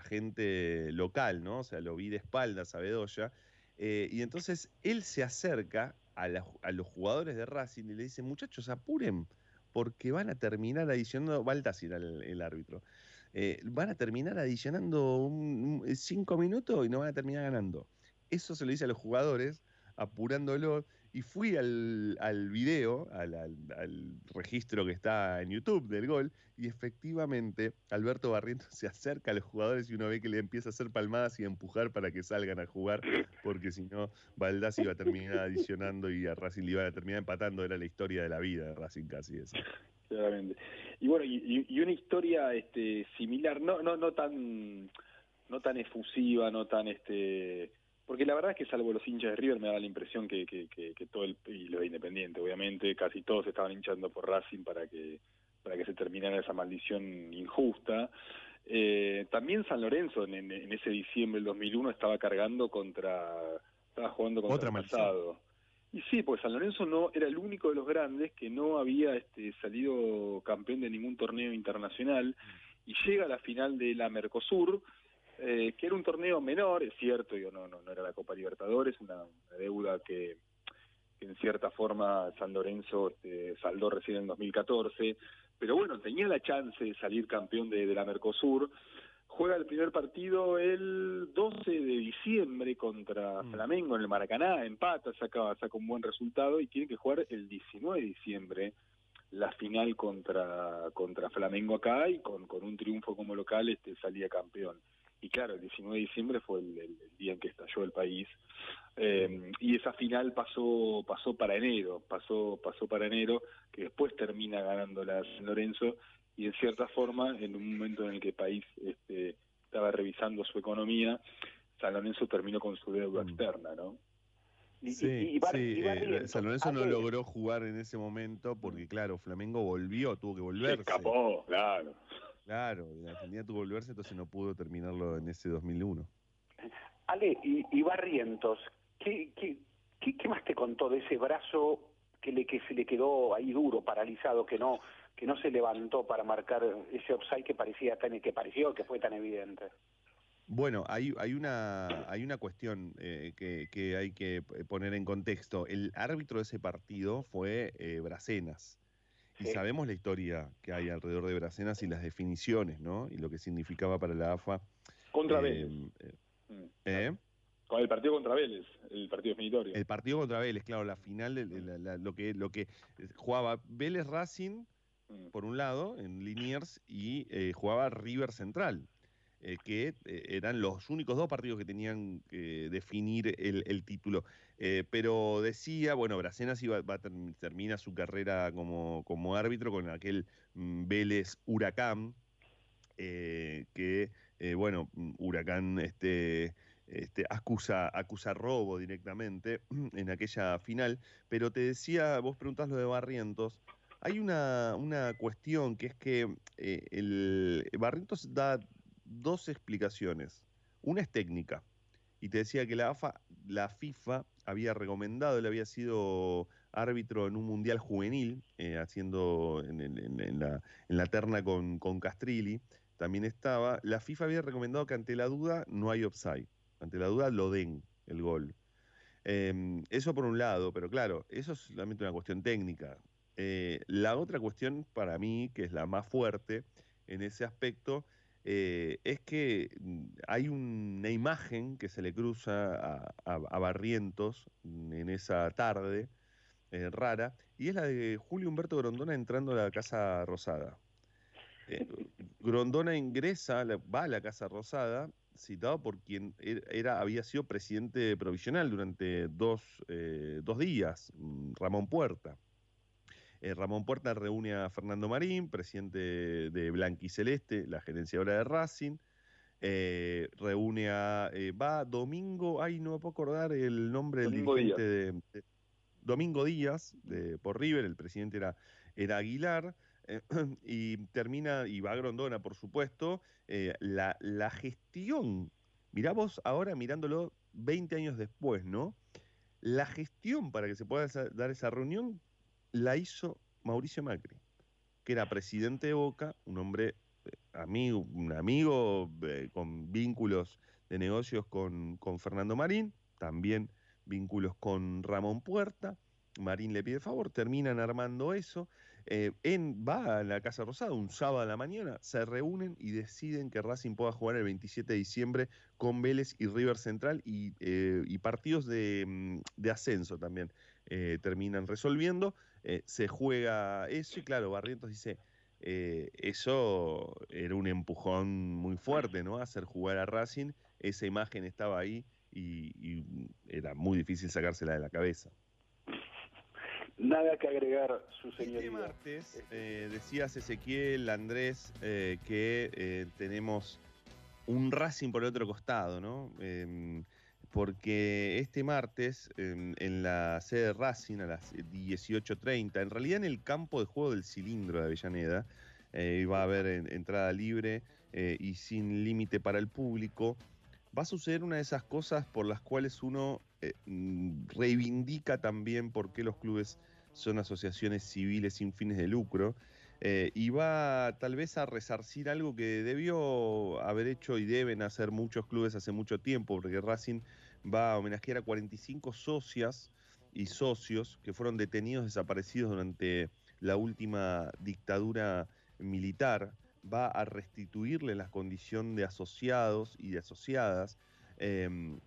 gente local, ¿no? O sea, lo vi de espaldas a Bedoya. Eh, y entonces él se acerca a, los jugadores de Racing y le dicen, muchachos, apuren, porque van a terminar adicionando, Baltasir el, el árbitro, van a terminar adicionando cinco minutos y no van a terminar ganando. Eso se lo dice a los jugadores, apurándolo, y fui al, al video, al, al, registro que está en YouTube del gol, y efectivamente Alberto Barrientos se acerca a los jugadores y uno ve que le empieza a hacer palmadas y a empujar para que salgan a jugar, porque si no, Baldassi iba a terminar adicionando y a Racing le iba a terminar empatando, era la historia de la vida de Racing casi eso. Claramente. Y bueno, y, una historia este similar, no, no, no tan no tan efusiva, no tan este porque la verdad es que salvo los hinchas de River me da la impresión que, que, que, todo el y los Independiente obviamente. Casi todos estaban hinchando por Racing para que para que se terminara esa maldición injusta. Eh, también San Lorenzo en, ese diciembre del 2001 estaba cargando contra estaba jugando contra Otra el pasado. Y sí pues San Lorenzo no era el único de los grandes que no había este, salido campeón de ningún torneo internacional. Y llega a la final de la Mercosur eh, que era un torneo menor, es cierto, yo no, no, no era la Copa Libertadores, una, deuda que, en cierta forma San Lorenzo este, saldó recién en 2014, pero bueno, tenía la chance de salir campeón de, la Mercosur. Juega el primer partido el 12 de diciembre contra mm. Flamengo en el Maracaná, empata, saca, saca un buen resultado y tiene que jugar el 19 de diciembre la final contra, contra Flamengo acá y con, con un triunfo como local este, salía campeón y claro, el 19 de diciembre fue el, día en que estalló el país eh, y esa final pasó pasó para enero, pasó pasó para enero, que después termina ganando la San Lorenzo y en cierta forma, en un momento en el que el país este, estaba revisando su economía, San Lorenzo terminó con su deuda mm. externa, ¿no? sí, sí eh, San Lorenzo no logró jugar en ese momento porque, claro, Flamengo volvió, tuvo que volverse. Se escapó, claro. Claro, la Argentina tuvo que volverse, entonces no pudo terminarlo en ese 2001. Ale, y, Barrientos, ¿qué, qué, qué, más te contó de ese brazo que le que se le quedó ahí duro, paralizado, que no que no se levantó para marcar ese offside que parecía tan que pareció que fue tan evidente. Bueno, hay, hay, una, hay una cuestión eh, que, hay que poner en contexto. El árbitro de ese partido fue eh, Bracenas. Y sabemos la historia que hay alrededor de Bracenas y las definiciones, ¿no? Y lo que significaba para la AFA. Contra Vélez. Mm. ¿Eh? Con el partido contra Vélez, el partido definitorio. El partido contra Vélez, claro, la final, de, lo, que, lo que jugaba Vélez Racing, mm. por un lado, en Liniers, y jugaba River Central. Eh, que eh, eran los únicos dos partidos que tenían que definir el, título. Eh, pero decía, bueno, Bracenas iba, va, termina su carrera como, como árbitro con aquel mm, Vélez Huracán, que, bueno, mm, Huracán este, este, acusa, acusa robo directamente en aquella final. Pero te decía, vos preguntás lo de Barrientos. Hay una, una cuestión que es que el Barrientos da dos explicaciones. Una es técnica. Y te decía que la, AFA, la FIFA había recomendado, él había sido árbitro en un mundial juvenil, eh, haciendo en, la, terna con, Castrilli, también estaba. La FIFA había recomendado que ante la duda no hay offside. Ante la duda lo den el gol. Em, eso por un lado, pero claro, eso es solamente una cuestión técnica. Eh, la otra cuestión para mí, que es la más fuerte en ese aspecto, eh, es que mm, hay una imagen que se le cruza a, Barrientos en esa tarde eh, rara, y es la de Julio Humberto Grondona entrando a la Casa Rosada. Eh, Grondona ingresa, va a la Casa Rosada, citado por quien er, era, había sido presidente provisional durante dos, dos días, mm, Ramón Puerta. Eh, Ramón Puerta reúne a Fernando Marín, presidente de Blanqui Celeste, la gerenciadora de Racing. Eh, reúne a. Eh, va Domingo, ay, no me puedo acordar el nombre del dirigente de, Domingo Díaz, de, por River, el presidente era, era Aguilar. y termina, y va a Grondona, por supuesto, la, la gestión. Mirá vos ahora mirándolo 20 años después, ¿no? La gestión para que se pueda dar esa reunión la hizo Mauricio Macri, que era presidente de Boca, un hombre eh, amigo, un amigo eh, con vínculos de negocios con, con, Fernando Marín, también vínculos con Ramón Puerta. Marín le pide favor, terminan armando eso. Eh, va a la Casa Rosada un sábado a la mañana, se reúnen y deciden que Racing pueda jugar el 27 de diciembre con Vélez y River Central y, partidos de, mm, de, ascenso también terminan resolviendo. Eh, se juega eso y claro, Barrientos dice, eh, eso era un empujón muy fuerte, ¿no? Hacer jugar a Racing, esa imagen estaba ahí y, era muy difícil sacársela de la cabeza. Nada que agregar, su señoría. Este martes eh, decías Ezequiel, Andrés, que tenemos un Racing por el otro costado, ¿no? Em, porque este martes en, la sede de Racing a las 18.30, en realidad en el campo de juego del cilindro de Avellaneda, eh, va a haber entrada libre eh, y sin límite para el público, va a suceder una de esas cosas por las cuales uno eh, mm, reivindica también por qué los clubes son asociaciones civiles sin fines de lucro. y va tal vez a resarcir algo que debió haber hecho y deben hacer muchos clubes hace mucho tiempo, porque Racing va a homenajear a 45 socias y socios que fueron detenidos, desaparecidos durante la última dictadura militar, va a restituirle la condición de asociados y de asociadas. Em,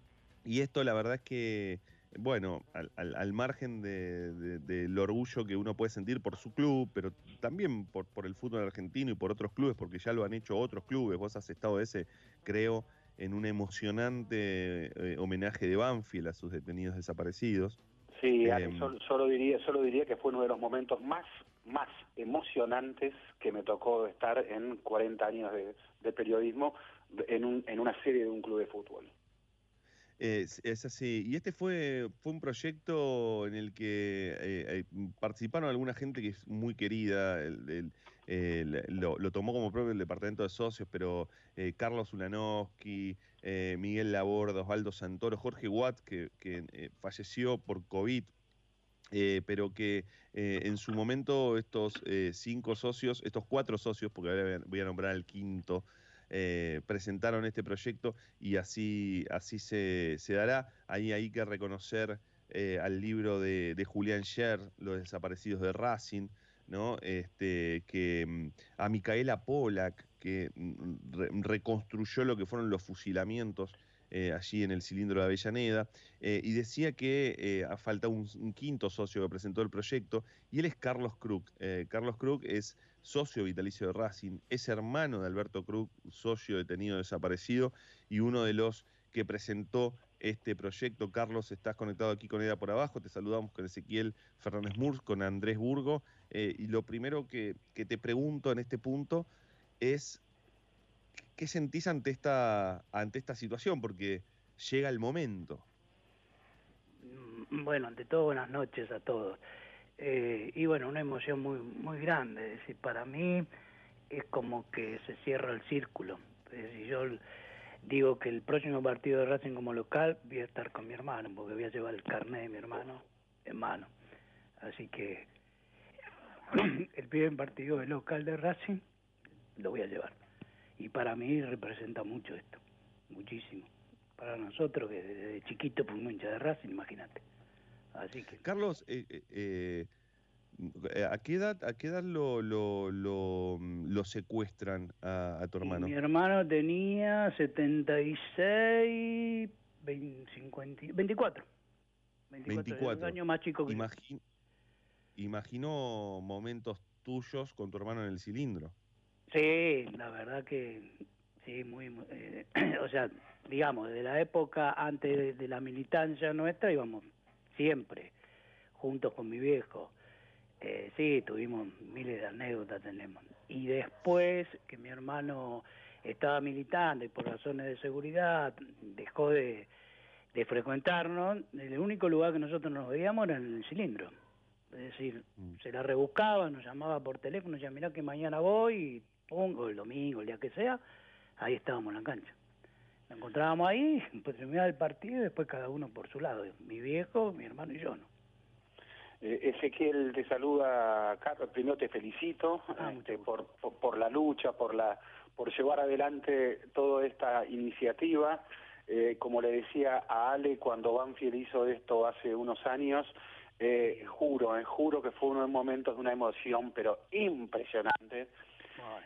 y esto la verdad es que, bueno, al, margen del orgullo que uno puede sentir por su club, pero también por, por el fútbol argentino y por otros clubes, porque ya lo han hecho otros clubes, vos has estado ese, creo, en un emocionante eh, homenaje de Banfield a sus detenidos desaparecidos. Sí, em, solo, diría, solo diría que fue uno de los momentos más, más emocionantes que me tocó estar en 40 años de, periodismo en, un, en una serie de un club de fútbol. Es, así. Y este fue, fue un proyecto en el que eh, eh, participaron alguna gente que es muy querida. El, eh, lo, tomó como propio el departamento de socios, pero eh, Carlos Ulanowski, eh, Miguel Laborda, Osvaldo Santoro, Jorge Watt, que, falleció por COVID pero que en su momento estos cinco socios, estos cuatro socios, porque ahora voy a nombrar al quinto, presentaron este proyecto y así, así se, dará. Ahí hay que reconocer al libro de, Julián Scher, Los desaparecidos de Racing, ¿no? Este, que mm, a Micaela Polak, que mm, reconstruyó lo que fueron los fusilamientos eh, allí en el cilindro de Avellaneda, eh, y decía que eh, falta un, quinto socio que presentó el proyecto, y él es Carlos Krug. Carlos Krug es socio vitalicio de Racing, es hermano de Alberto Krug, socio detenido desaparecido, y uno de los que presentó este proyecto. Carlos, estás conectado aquí con Eda por abajo, te saludamos con Ezequiel Fernández Murs, con Andrés Burgo, y lo primero que, que te pregunto en este punto es ¿Qué sentís ante esta, ante esta situación? Porque llega el momento. Mm, bueno, ante todo, buenas noches a todos. Eh, y bueno, una emoción muy, muy grande. Es decir, para mí es como que se cierra el círculo. Es decir, yo digo que el próximo partido de Racing como local voy a estar con mi hermano, porque voy a llevar el carnet de mi hermano en mano. Así que el primer partido de local de Racing lo voy a llevar y para mí representa mucho esto, muchísimo. Para nosotros, que desde chiquito fuimos hincha de Racing, imagínate. Así que... Carlos, eh, eh, eh, ¿a qué edad, a qué edad lo, lo, lo, secuestran a, tu hermano? Mi hermano tenía 76, 20, 50, 24. 24, años más chico que Imagino momentos tuyos con tu hermano en el cilindro. Sí, la verdad que sí, muy, eh, o sea, digamos, de la época antes de, la militancia nuestra íbamos siempre juntos con mi viejo. Eh, sí, tuvimos miles de anécdotas, tenemos. Y después que mi hermano estaba militando y por razones de seguridad dejó de, de frecuentarnos, el único lugar que nosotros nos veíamos era en el cilindro. Es decir, mm. se la rebuscaba, nos llamaba por teléfono, ya mirá que mañana voy y o el domingo, el día que sea, ahí estábamos en la cancha. Nos encontrábamos ahí, pues terminaba el partido y después cada uno por su lado, mi viejo, mi hermano y yo, ¿no? Eh, Ezequiel te saluda, Carlos, primero te felicito ah, este, por, por, la lucha, por la por llevar adelante toda esta iniciativa. Eh, como le decía a Ale cuando Banfield hizo esto hace unos años, eh, juro, eh, juro que fue uno de los momentos de una emoción, pero impresionante.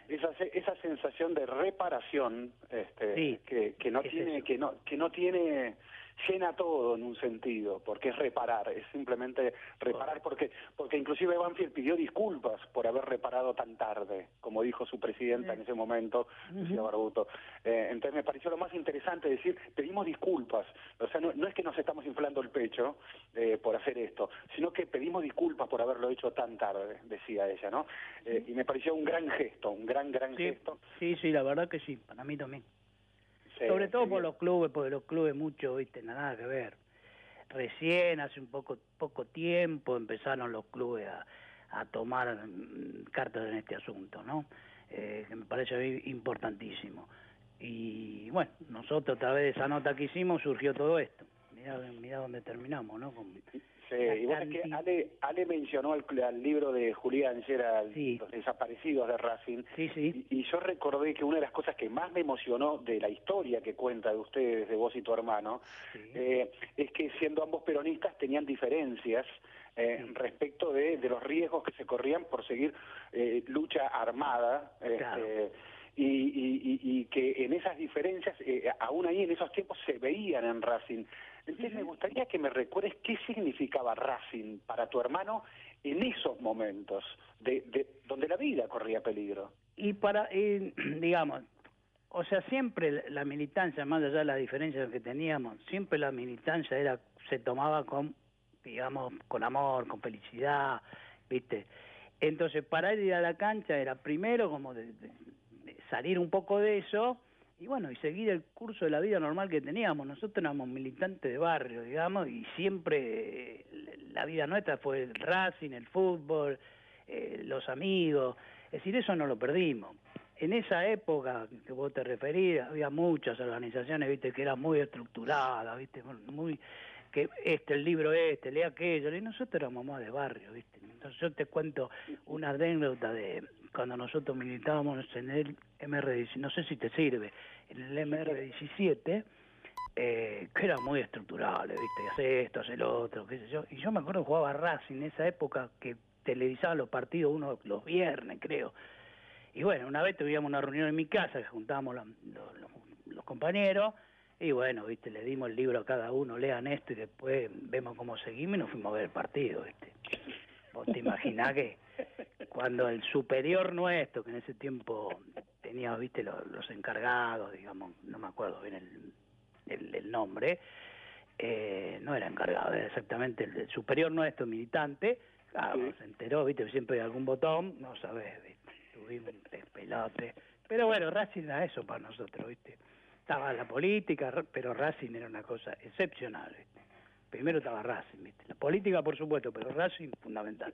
Esa, esa sensación de reparación este, que, que no tiene que no que no tiene llena todo en un sentido, porque es reparar, es simplemente reparar, porque porque inclusive Banfield pidió disculpas por haber reparado tan tarde, como dijo su presidenta en ese momento, Lucía Barbuto. Eh, entonces me pareció lo más interesante decir, pedimos disculpas, o sea, no, es que nos estamos inflando el pecho eh, por hacer esto, sino que pedimos disculpas por haberlo hecho tan tarde, decía ella, ¿no? Eh, y me pareció un gran gesto, un gran, gran gesto. Sí, sí, la verdad que sí, para mí también. Sobre todo por los clubes, porque los clubes mucho, viste, nada que ver. Recién, hace un poco, poco tiempo, empezaron los clubes a, a tomar mm, cartas en este asunto, ¿no? Eh, que me parece importantísimo. Y bueno, nosotros a través de esa nota que hicimos surgió todo esto. Mirá, mirá dónde terminamos, ¿no? Sí, Ale, Ale mencionó al, libro de Julián Gera, Los desaparecidos de Racing, sí, Y, yo recordé que una de las cosas que más me emocionó de la historia que cuenta de ustedes, de vos y tu hermano, eh, es que siendo ambos peronistas tenían diferencias eh, respecto de, los riesgos que se corrían por seguir eh, lucha armada. Este, y, que en esas diferencias, aún ahí en esos tiempos se veían en Racing entonces me gustaría que me recuerdes qué significaba Racing para tu hermano en esos momentos de, donde la vida corría peligro. Y para, digamos, o sea, siempre la militancia, más allá de la diferencia que teníamos, siempre la militancia era se tomaba con, digamos, con amor, con felicidad, ¿viste? Entonces, para ir a la cancha era primero como de salir un poco de eso y bueno, y seguir el curso de la vida normal que teníamos. Nosotros éramos militantes de barrio, digamos, y siempre eh, la vida nuestra fue el racing, el fútbol, eh, los amigos. Es decir, eso no lo perdimos. En esa época que vos te referís, había muchas organizaciones, viste, que eran muy estructuradas, viste, muy que este, el libro este, lea aquello, y nosotros éramos más de barrio, ¿viste? Entonces yo te cuento una anécdota de cuando nosotros militábamos en el MR, no sé si te sirve, en el MR17, eh, que era muy estructural, ¿viste? Hace esto, hace lo otro, qué sé yo. Y yo me acuerdo que jugaba Racing en esa época que televisaban los partidos uno los viernes, creo. Y bueno, una vez tuvimos una reunión en mi casa, que juntábamos los compañeros, y bueno, viste, le dimos el libro a cada uno, lean esto y después vemos cómo seguimos y nos fuimos a ver el partido, viste. Vos te imaginás que cuando el superior nuestro, que en ese tiempo tenía, viste, los, encargados, digamos, no me acuerdo bien el, el, nombre, eh, no era encargado, era exactamente el, superior nuestro, militante, claro, se enteró, viste, siempre hay algún botón, no sabés, viste, tuvimos un despelote. Pero bueno, Racing era eso para nosotros, viste estaba la política, pero Racing era una cosa excepcional. Primero estaba Racing, ¿viste? la política por supuesto, pero Racing fundamental.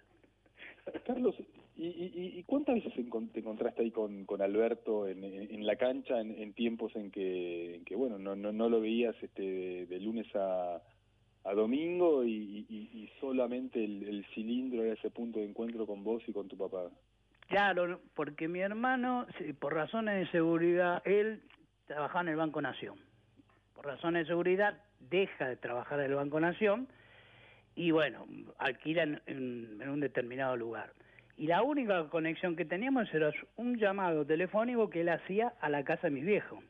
Carlos, ¿y, cuántas veces te encontraste ahí con, con Alberto en, la cancha en, tiempos en que, que, bueno, no, no, no lo veías este, de, lunes a, a domingo y, solamente el, el, cilindro era ese punto de encuentro con vos y con tu papá? Claro, porque mi hermano, por razones de seguridad, él trabajaba en el Banco Nación. Por razones de seguridad, deja de trabajar en el Banco Nación y bueno, alquila en, un determinado lugar. Y la única conexión que teníamos era un llamado telefónico que él hacía a la casa de mi viejo.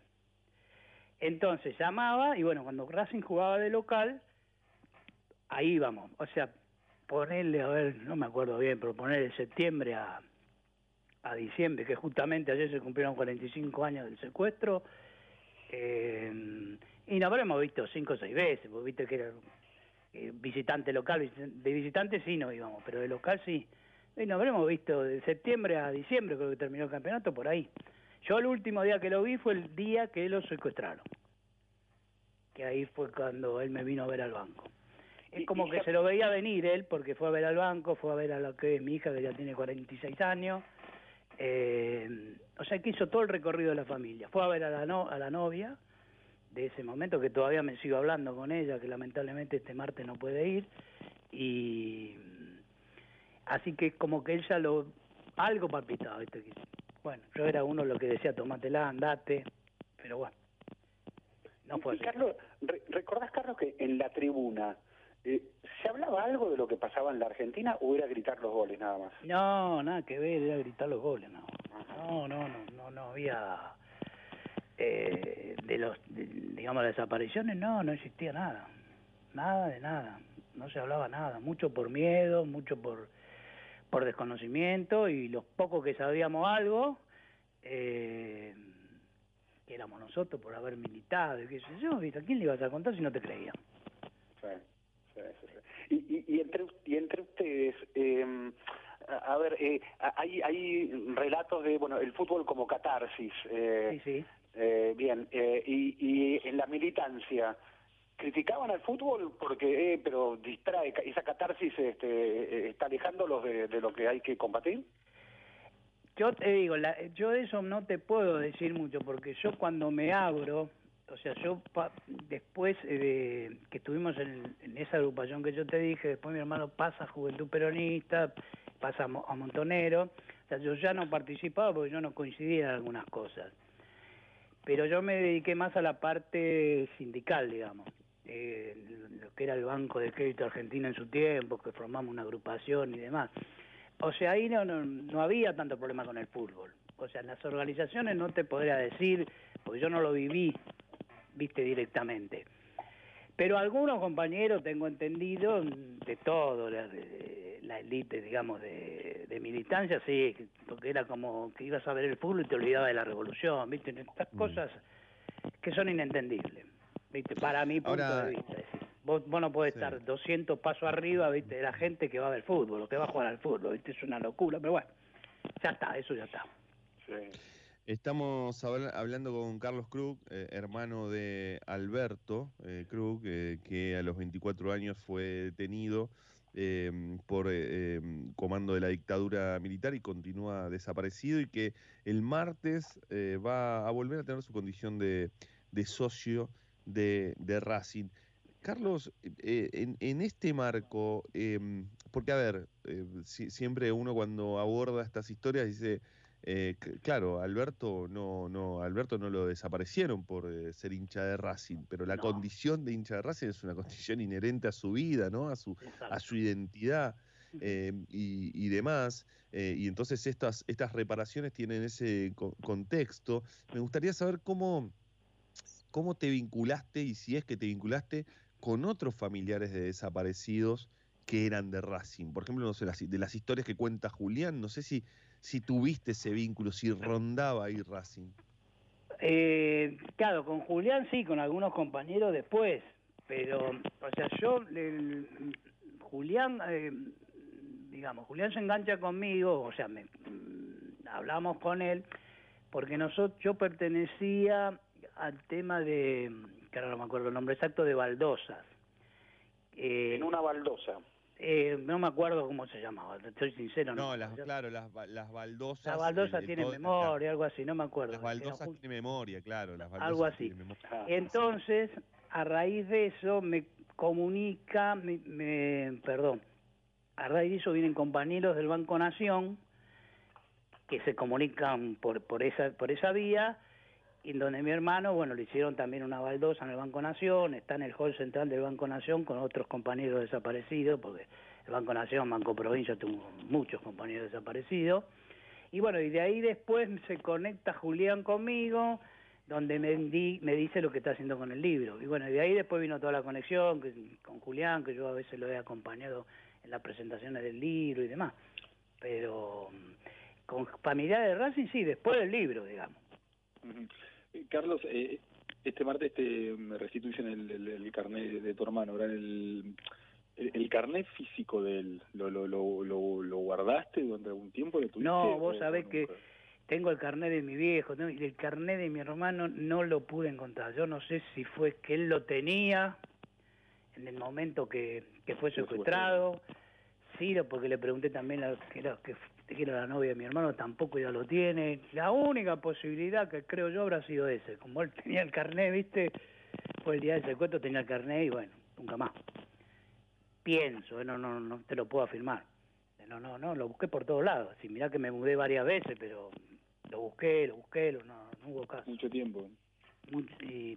Entonces llamaba y bueno, cuando Racing jugaba de local, ahí íbamos. O sea, ponerle, a ver, no me acuerdo bien, pero ponerle septiembre a, a diciembre, que justamente ayer se cumplieron 45 años del secuestro, eh, y nos habremos visto cinco o seis veces, vos viste que era eh, visitante local, de visitante sí no íbamos, pero de local sí. Y nos habremos visto de septiembre a diciembre, creo que terminó el campeonato, por ahí. Yo el último día que lo vi fue el día que lo secuestraron. Que ahí fue cuando él me vino a ver al banco. Es como que se lo veía venir él, porque fue a ver al banco, fue a ver a lo que es mi hija, que ya tiene 46 años, eh, o sea que hizo todo el recorrido de la familia. Fue a ver a la, no, a la novia de ese momento, que todavía me sigo hablando con ella, que lamentablemente este martes no puede ir. Y así que como que ella lo algo palpitaba, Bueno, yo era uno lo que decía, tomátela, andate, pero bueno, no fue así. Carlos, ¿recordás, Carlos, que en la tribuna eh, ¿Se hablaba algo de lo que pasaba en la Argentina o era gritar los goles nada más? No, nada que ver, era gritar los goles, no. No, no, no, no, no había... Eh, de los, digamos, las desapariciones, no, no existía nada. Nada de nada. No se hablaba nada. Mucho por miedo, mucho por, por desconocimiento y los pocos que sabíamos algo, eh, que éramos nosotros por haber militado y qué sé yo, ¿a quién le ibas a contar si no te creían? Y, y, entre, y entre ustedes, eh, a, ver, eh, hay, hay relatos de, bueno, el fútbol como catarsis. Eh, sí, sí. Eh, bien, eh, y, y en la militancia, criticaban al fútbol porque, eh, pero distrae, esa catarsis este, está alejándolos de, de lo que hay que combatir. Yo te digo, la, yo de eso no te puedo decir mucho porque yo cuando me abro o sea, yo después eh, que estuvimos en, esa agrupación que yo te dije, después mi hermano pasa a Juventud Peronista, pasa a, Montonero, o sea, yo ya no participaba porque yo no coincidía en algunas cosas. Pero yo me dediqué más a la parte sindical, digamos, eh, lo que era el Banco de Crédito Argentino en su tiempo, que formamos una agrupación y demás. O sea, ahí no, no, no había tanto problema con el fútbol. O sea, las organizaciones no te podría decir, porque yo no lo viví, viste directamente. Pero algunos compañeros, tengo entendido, de todo, la, de, la élite, digamos, de, militancia, sí, porque era como que ibas a ver el fútbol y te olvidabas de la revolución, ¿viste? Estas mm. cosas que son inentendibles, ¿viste? Para mi punto de vista. vos, no podés estar 200 pasos arriba, ¿viste? De la gente que va a ver fútbol, o que va a jugar al fútbol, ¿viste? Es una locura, pero bueno, ya está, eso ya está. Sí. Estamos hablando con Carlos Krug, eh, hermano de Alberto eh, Krug, eh, que a los 24 años fue detenido em, por em, comando de la dictadura militar y continúa desaparecido y que el martes va a volver a tener su condición de, socio de, Racing. Carlos, eh, en, este marco, em, porque a ver, eh, siempre uno cuando aborda estas historias dice, eh, claro, Alberto no, no, Alberto no lo desaparecieron por ser hincha de Racing, pero la condición de hincha de Racing es una condición inherente a su vida, ¿no? A su, a su identidad. Em, y, demás, y entonces estas, estas reparaciones tienen ese contexto. Me gustaría saber cómo, cómo te vinculaste y si es que te vinculaste con otros familiares de desaparecidos que eran de Racing. Por ejemplo, no sé, de las historias que cuenta Julián, no sé si, si tuviste ese vínculo, si rondaba ahí Racing. Eh, claro, con Julián sí, con algunos compañeros después, pero, o sea, yo, Julián, eh, digamos, Julián se engancha conmigo, o sea, me, mm, hablamos con él, porque nosotros, yo pertenecía al tema de que ahora no me acuerdo el nombre exacto, de baldosas. Eh, en una baldosa. Eh, no me acuerdo cómo se llamaba, estoy sincero. No, las, claro, las, las baldosas. La baldosa tiene memoria, algo así, no me acuerdo. Las baldosas tienen memoria, claro. Las algo así. Ah, Entonces, a raíz de eso me comunica, me, perdón, a raíz de eso vienen compañeros del Banco Nación que se comunican por, por, esa, por esa vía y donde mi hermano, bueno, le hicieron también una baldosa en el Banco Nación, está en el hall central del Banco Nación con otros compañeros desaparecidos, porque el Banco Nación, Banco Provincia, tuvo muchos compañeros desaparecidos. Y bueno, y de ahí después se conecta Julián conmigo, donde me, me dice lo que está haciendo con el libro. Y bueno, de ahí después vino toda la conexión con Julián, que yo a veces lo he acompañado en las presentaciones del libro y demás. Pero con familia de Racing sí, después del libro, digamos. Eh, Carlos, eh, este martes te me restituyen el, el, carnet de, tu hermano, ¿verdad? El, el, carnet físico de él, ¿lo, lo, lo, lo, guardaste durante algún tiempo? no, vos sabés que tengo el carnet de mi viejo, y el carnet de mi hermano no lo pude encontrar. Yo no sé si fue que él lo tenía en el momento que, que fue secuestrado, sí, porque le pregunté también a, que, que que era la novia de mi hermano, tampoco ya lo tiene. La única posibilidad que creo yo habrá sido ese. Como él tenía el carnet, ¿viste? Fue el día del secuestro, tenía el carnet y bueno, nunca más. Pienso, ¿eh? no, no, no te lo puedo afirmar. No, no, no, lo busqué por todos lados. Sí, mirá que me mudé varias veces, pero lo busqué, lo busqué, no, no hubo caso. Mucho tiempo.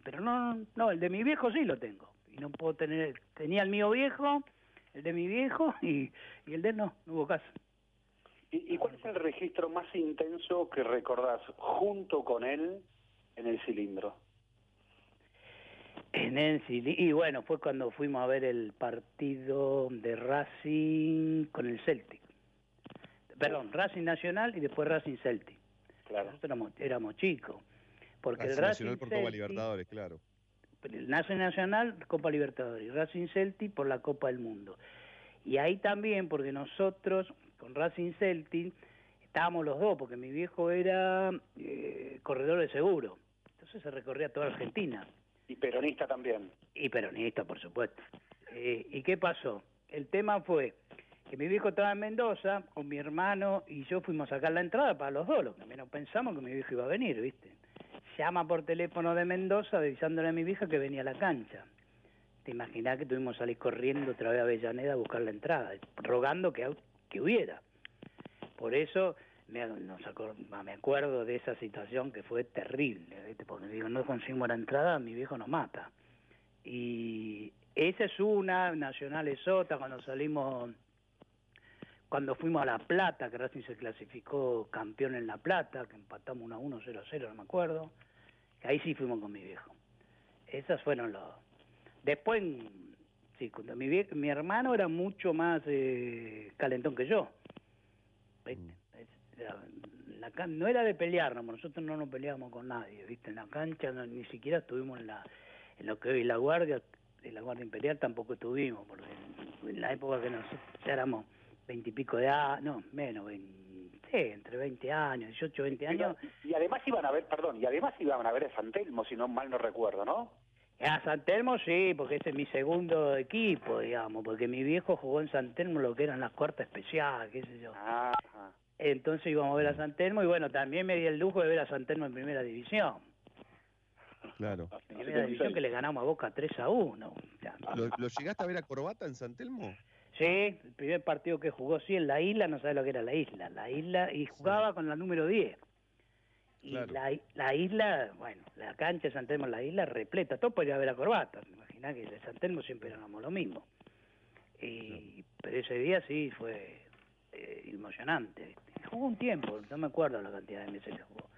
pero no, no, el de mi viejo sí lo tengo. Y no puedo tener, tenía el mío viejo, el de mi viejo y, y el de él no, no hubo caso. ¿Y, cuál es el registro más intenso que recordás junto con él en el cilindro? En el cilindro, y bueno, fue cuando fuimos a ver el partido de Racing con el Celtic. Perdón, Racing Nacional y después Racing Celtic. Claro. Nosotros éramos, chicos. Porque Racing el Racing Nacional por Copa Libertadores, claro. El Racing Nacional, Copa Libertadores, y Racing Celtic por la Copa del Mundo. Y ahí también, porque nosotros con Racing Celtic, estábamos los dos, porque mi viejo era eh, corredor de seguro. Entonces se recorría toda Argentina. Y peronista también. Y peronista, por supuesto. Eh, ¿Y qué pasó? El tema fue que mi viejo estaba en Mendoza, con mi hermano y yo fuimos a sacar la entrada para los dos, lo que menos pensamos que mi viejo iba a venir, ¿viste? Llama por teléfono de Mendoza avisándole a mi vieja que venía a la cancha. Te imaginás que tuvimos que salir corriendo otra vez a Avellaneda a buscar la entrada, rogando que que hubiera. Por eso me, me acuerdo de esa situación que fue terrible, porque digo, no consigo la entrada, mi viejo nos mata. Y esa es una, Nacional es otra, cuando salimos, cuando fuimos a La Plata, que Racing se clasificó campeón en La Plata, que empatamos 1 a 1, 0 a 0, no me acuerdo, que ahí sí fuimos con mi viejo. Esas fueron los... Después mi, mi hermano era mucho más eh, calentón que yo. Mm. no era de pelearnos, nosotros no nos peleábamos con nadie, ¿viste? En la cancha ni siquiera estuvimos en, la, en lo que hoy la guardia, en la guardia imperial tampoco estuvimos, porque en la época que nosotros éramos veintipico de años, no, menos, entre 20 años, 18, 20 años. Y, además iban a ver, perdón, y además iban a ver a San Telmo, si no mal no recuerdo, ¿no? A San Telmo sí, porque ese es mi segundo equipo, digamos, porque mi viejo jugó en San Telmo lo que eran las cuartas especiales, qué sé yo. Entonces íbamos a ver a San Telmo y bueno, también me di el lujo de ver a San Telmo en primera división. Claro. En primera división que le ganamos a Boca 3 a 1. ¿Lo, llegaste a ver a Corbata en San Telmo? Sí, el primer partido que jugó, sí, en la isla, no sabe lo que era la isla, la isla, y jugaba con la número 10. Y la, la, isla, bueno, la cancha de San Telmo, la isla repleta, todo podía ver a Corbata, imagina que de San Telmo siempre éramos lo mismo. Y, Pero ese día sí fue eh, emocionante. Jugó un tiempo, no me acuerdo la cantidad de meses que jugó.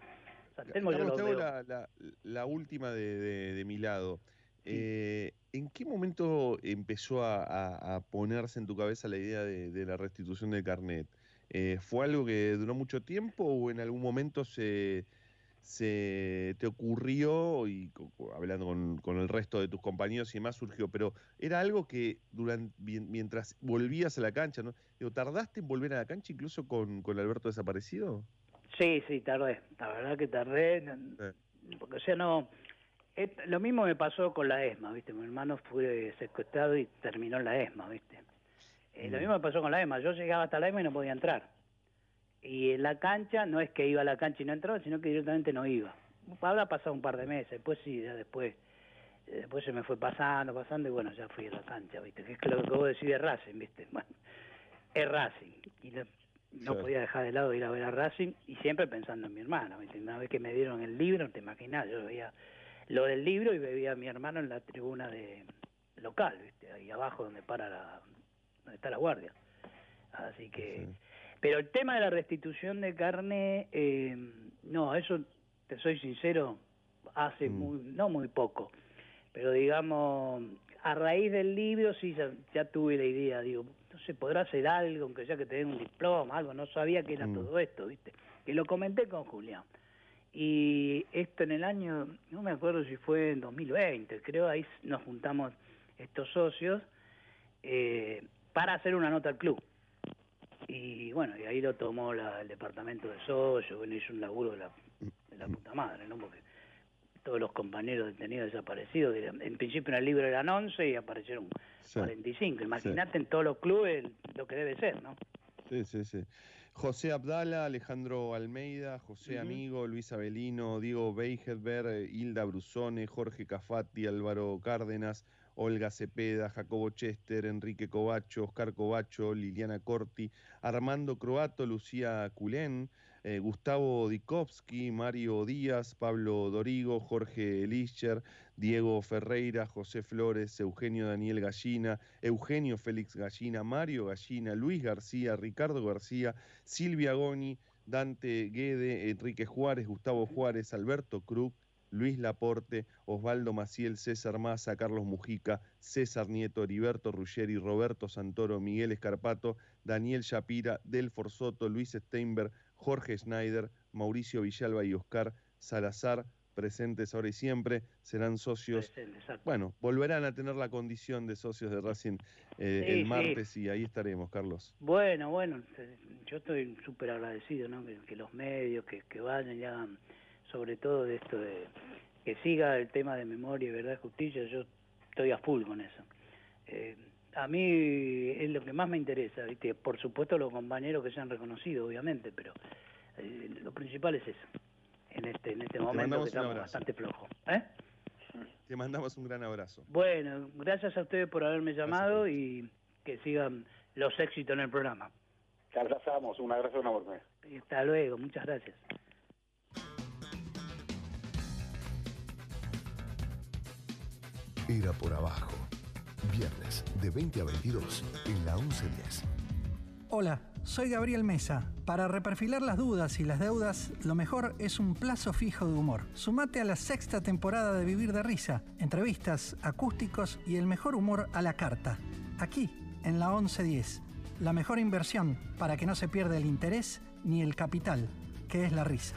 San Telmo yo lo veo. La, la, la, última de, de, de mi lado. Eh, ¿En qué momento empezó a, ponerse en tu cabeza la idea de, la restitución del carnet? Eh, ¿Fue algo que duró mucho tiempo o en algún momento se, se te ocurrió, y hablando con, el resto de tus compañeros y demás surgió, pero era algo que durante, mientras volvías a la cancha, ¿no? ¿tardaste en volver a la cancha incluso con, con Alberto desaparecido? Sí, sí, tardé, la verdad que tardé, porque o sea, no lo mismo me pasó con la ESMA, ¿viste? Mi hermano fue secuestrado y terminó la ESMA, ¿viste? Eh, lo mismo me pasó con la ESMA. Yo llegaba hasta la ESMA y no podía entrar. Y en la cancha, no es que iba a la cancha y no entraba, sino que directamente no iba. Habrá pasado un par de meses, después sí, ya después eh, después se me fue pasando, pasando y bueno, ya fui a la cancha, ¿viste? Que es lo que vos decís de Racing, ¿viste? Bueno, es Racing. Y no, podía dejar de lado ir a ver a Racing y siempre pensando en mi hermano, ¿viste? Una vez que me dieron el libro, no te imaginas, yo veía lo del libro y bebía a mi hermano en la tribuna de local, ¿viste? ahí abajo donde para la, donde está la guardia. Así que, pero el tema de la restitución de carne, eh, no, eso te soy sincero, hace mm. muy, no muy poco, pero digamos, a raíz del libro sí ya, tuve la idea, digo, no sé, podrá hacer algo, aunque sea que te den un diploma, algo, no sabía que era mm. todo esto, ¿viste? Que lo comenté con Julián. Y esto en el año, no me acuerdo si fue en 2020, creo ahí nos juntamos estos socios eh, para hacer una nota al club. Y bueno, y ahí lo tomó el departamento de socios, bueno, hizo un laburo de la, puta madre, ¿no? Porque todos los compañeros detenidos desaparecidos, en principio en el libro eran 11 y aparecieron 45. Imagínate en todos los clubes lo que debe ser, ¿no? Sí, sí, sí. José Abdala, Alejandro Almeida, José Amigo, Luis Avelino, Diego Beigerber, Hilda Brusone, Jorge Cafati, Álvaro Cárdenas, Olga Cepeda, Jacobo Chester, Enrique Covacho, Oscar Covacho, Liliana Corti, Armando Croato, Lucía Culén, eh, Gustavo Dikovsky, Mario Díaz, Pablo Dorigo, Jorge Elischer, Diego Ferreira, José Flores, Eugenio Daniel Gallina, Eugenio Félix Gallina, Mario Gallina, Luis García, Ricardo García, Silvia Goni, Dante Guede, Enrique Juárez, Gustavo Juárez, Alberto Cruz, Luis Laporte, Osvaldo Maciel, César Maza, Carlos Mujica, César Nieto, Heriberto Ruggeri, Roberto Santoro, Miguel Escarpato, Daniel Shapira, Delfor Soto, Luis Steinberg, Jorge Schneider, Mauricio Villalba y Oscar Salazar, presentes ahora y siempre, serán socios. bueno, volverán a tener la condición de socios de Racing eh, el martes y ahí estaremos, Carlos. Bueno, bueno, yo estoy súper agradecido, ¿no? Que, los medios, que, vayan y hagan, sobre todo de esto de que siga el tema de memoria y verdad y justicia, yo estoy a full con eso. Eh, a mí es lo que más me interesa, ¿viste? por supuesto los compañeros que se han reconocido, obviamente, pero eh, lo principal es eso, en este, en este momento que estamos bastante flojos. ¿eh? Te mandamos un gran abrazo. Bueno, gracias a ustedes por haberme llamado y que sigan los éxitos en el programa. Te abrazamos, un abrazo enorme. Hasta luego, muchas gracias. Era por abajo. Viernes de 20 a 22 en la 1110. Hola, soy Gabriel Mesa. Para reperfilar las dudas y las deudas, lo mejor es un plazo fijo de humor. Sumate a la sexta temporada de Vivir de Risa, entrevistas, acústicos y el mejor humor a la carta. Aquí, en la 1110. La mejor inversión para que no se pierda el interés ni el capital, que es la risa.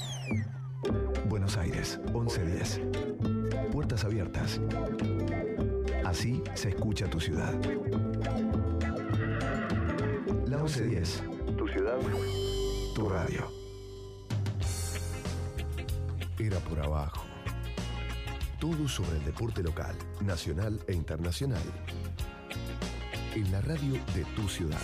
Buenos Aires, 1110. Puertas abiertas. Así se escucha tu ciudad. La 1110. Tu ciudad. Tu radio. Era por abajo. Todo sobre el deporte local, nacional e internacional. En la radio de tu ciudad.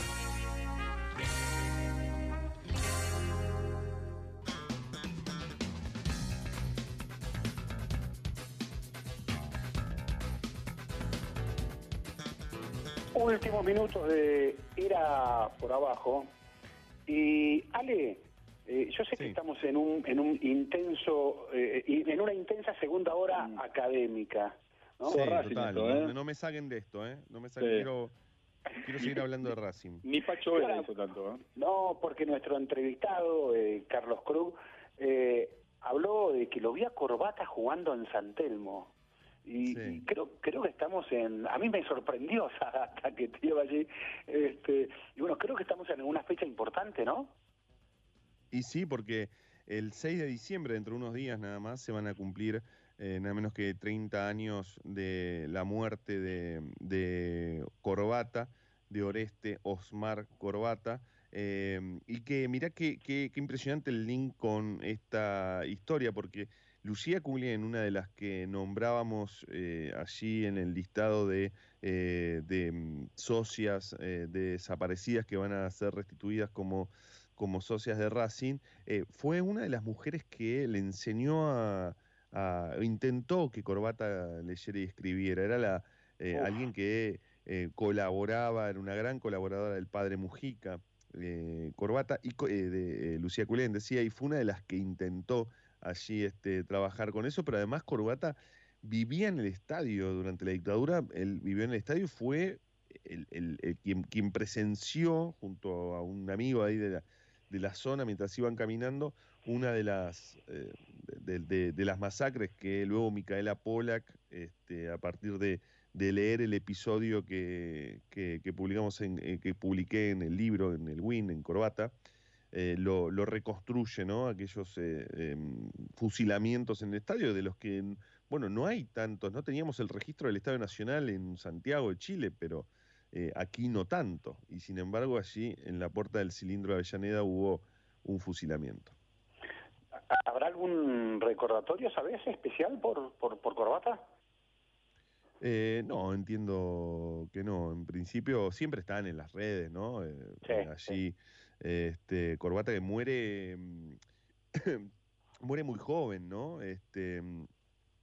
Minutos de Era por abajo. Y Ale, eh, yo sé que estamos en un, en un intenso, eh, en una intensa segunda hora mm. académica. ¿no? Sí, total, ¿eh? no, me saquen de esto, ¿eh? No me saquen, quiero, quiero seguir hablando de Racing. Ni Pacho Vela hizo tanto, ¿eh? No, porque nuestro entrevistado, Carlos Cruz, habló de que lo vi a Corbata jugando en San Telmo. Y, creo creo que estamos en a mí me sorprendió hasta que te iba allí este y bueno creo que estamos en una fecha importante no y sí, porque el 6 de diciembre, dentro de unos días nada más, se van a cumplir eh, nada menos que 30 años de la muerte de, de Corbata, de Oreste Osmar Corbata. Eh, y que mira qué, qué, impresionante el link con esta historia, porque Lucía en una de las que nombrábamos eh, allí en el listado de, de mm, socias desaparecidas que van a ser restituidas como como socias de Racing, eh, fue una de las mujeres que le enseñó a, intentó que Corbata leyera y escribiera. Era la, eh, alguien que eh, colaboraba, era una gran colaboradora del padre Mujica, Corbata, y de Lucía Culén, decía, y fue una de las que intentó allí este, trabajar con eso, pero además Corbata vivía en el estadio durante la dictadura, él vivió en el estadio fue el, quien, quien, presenció junto a un amigo ahí de la, de la zona mientras iban caminando, una de las, eh, de, las masacres que luego Micaela Polak, este, a partir de, leer el episodio que, publicamos en, eh, que publiqué en el libro, en el WIN, en Corbata, eh, lo, reconstruye, ¿no? Aquellos em, fusilamientos en el estadio, de los que, bueno, no hay tantos, no teníamos el registro del Estadio Nacional en Santiago de Chile, pero eh, aquí no tanto. Y sin embargo, allí en la puerta del cilindro de Avellaneda hubo un fusilamiento. ¿Habrá algún recordatorio, sabes, especial por, por, Corbata? Eh, no, entiendo que no. En principio siempre están en las redes, ¿no? Eh, allí, este, Corbata que muere, muere muy joven, ¿no? Este,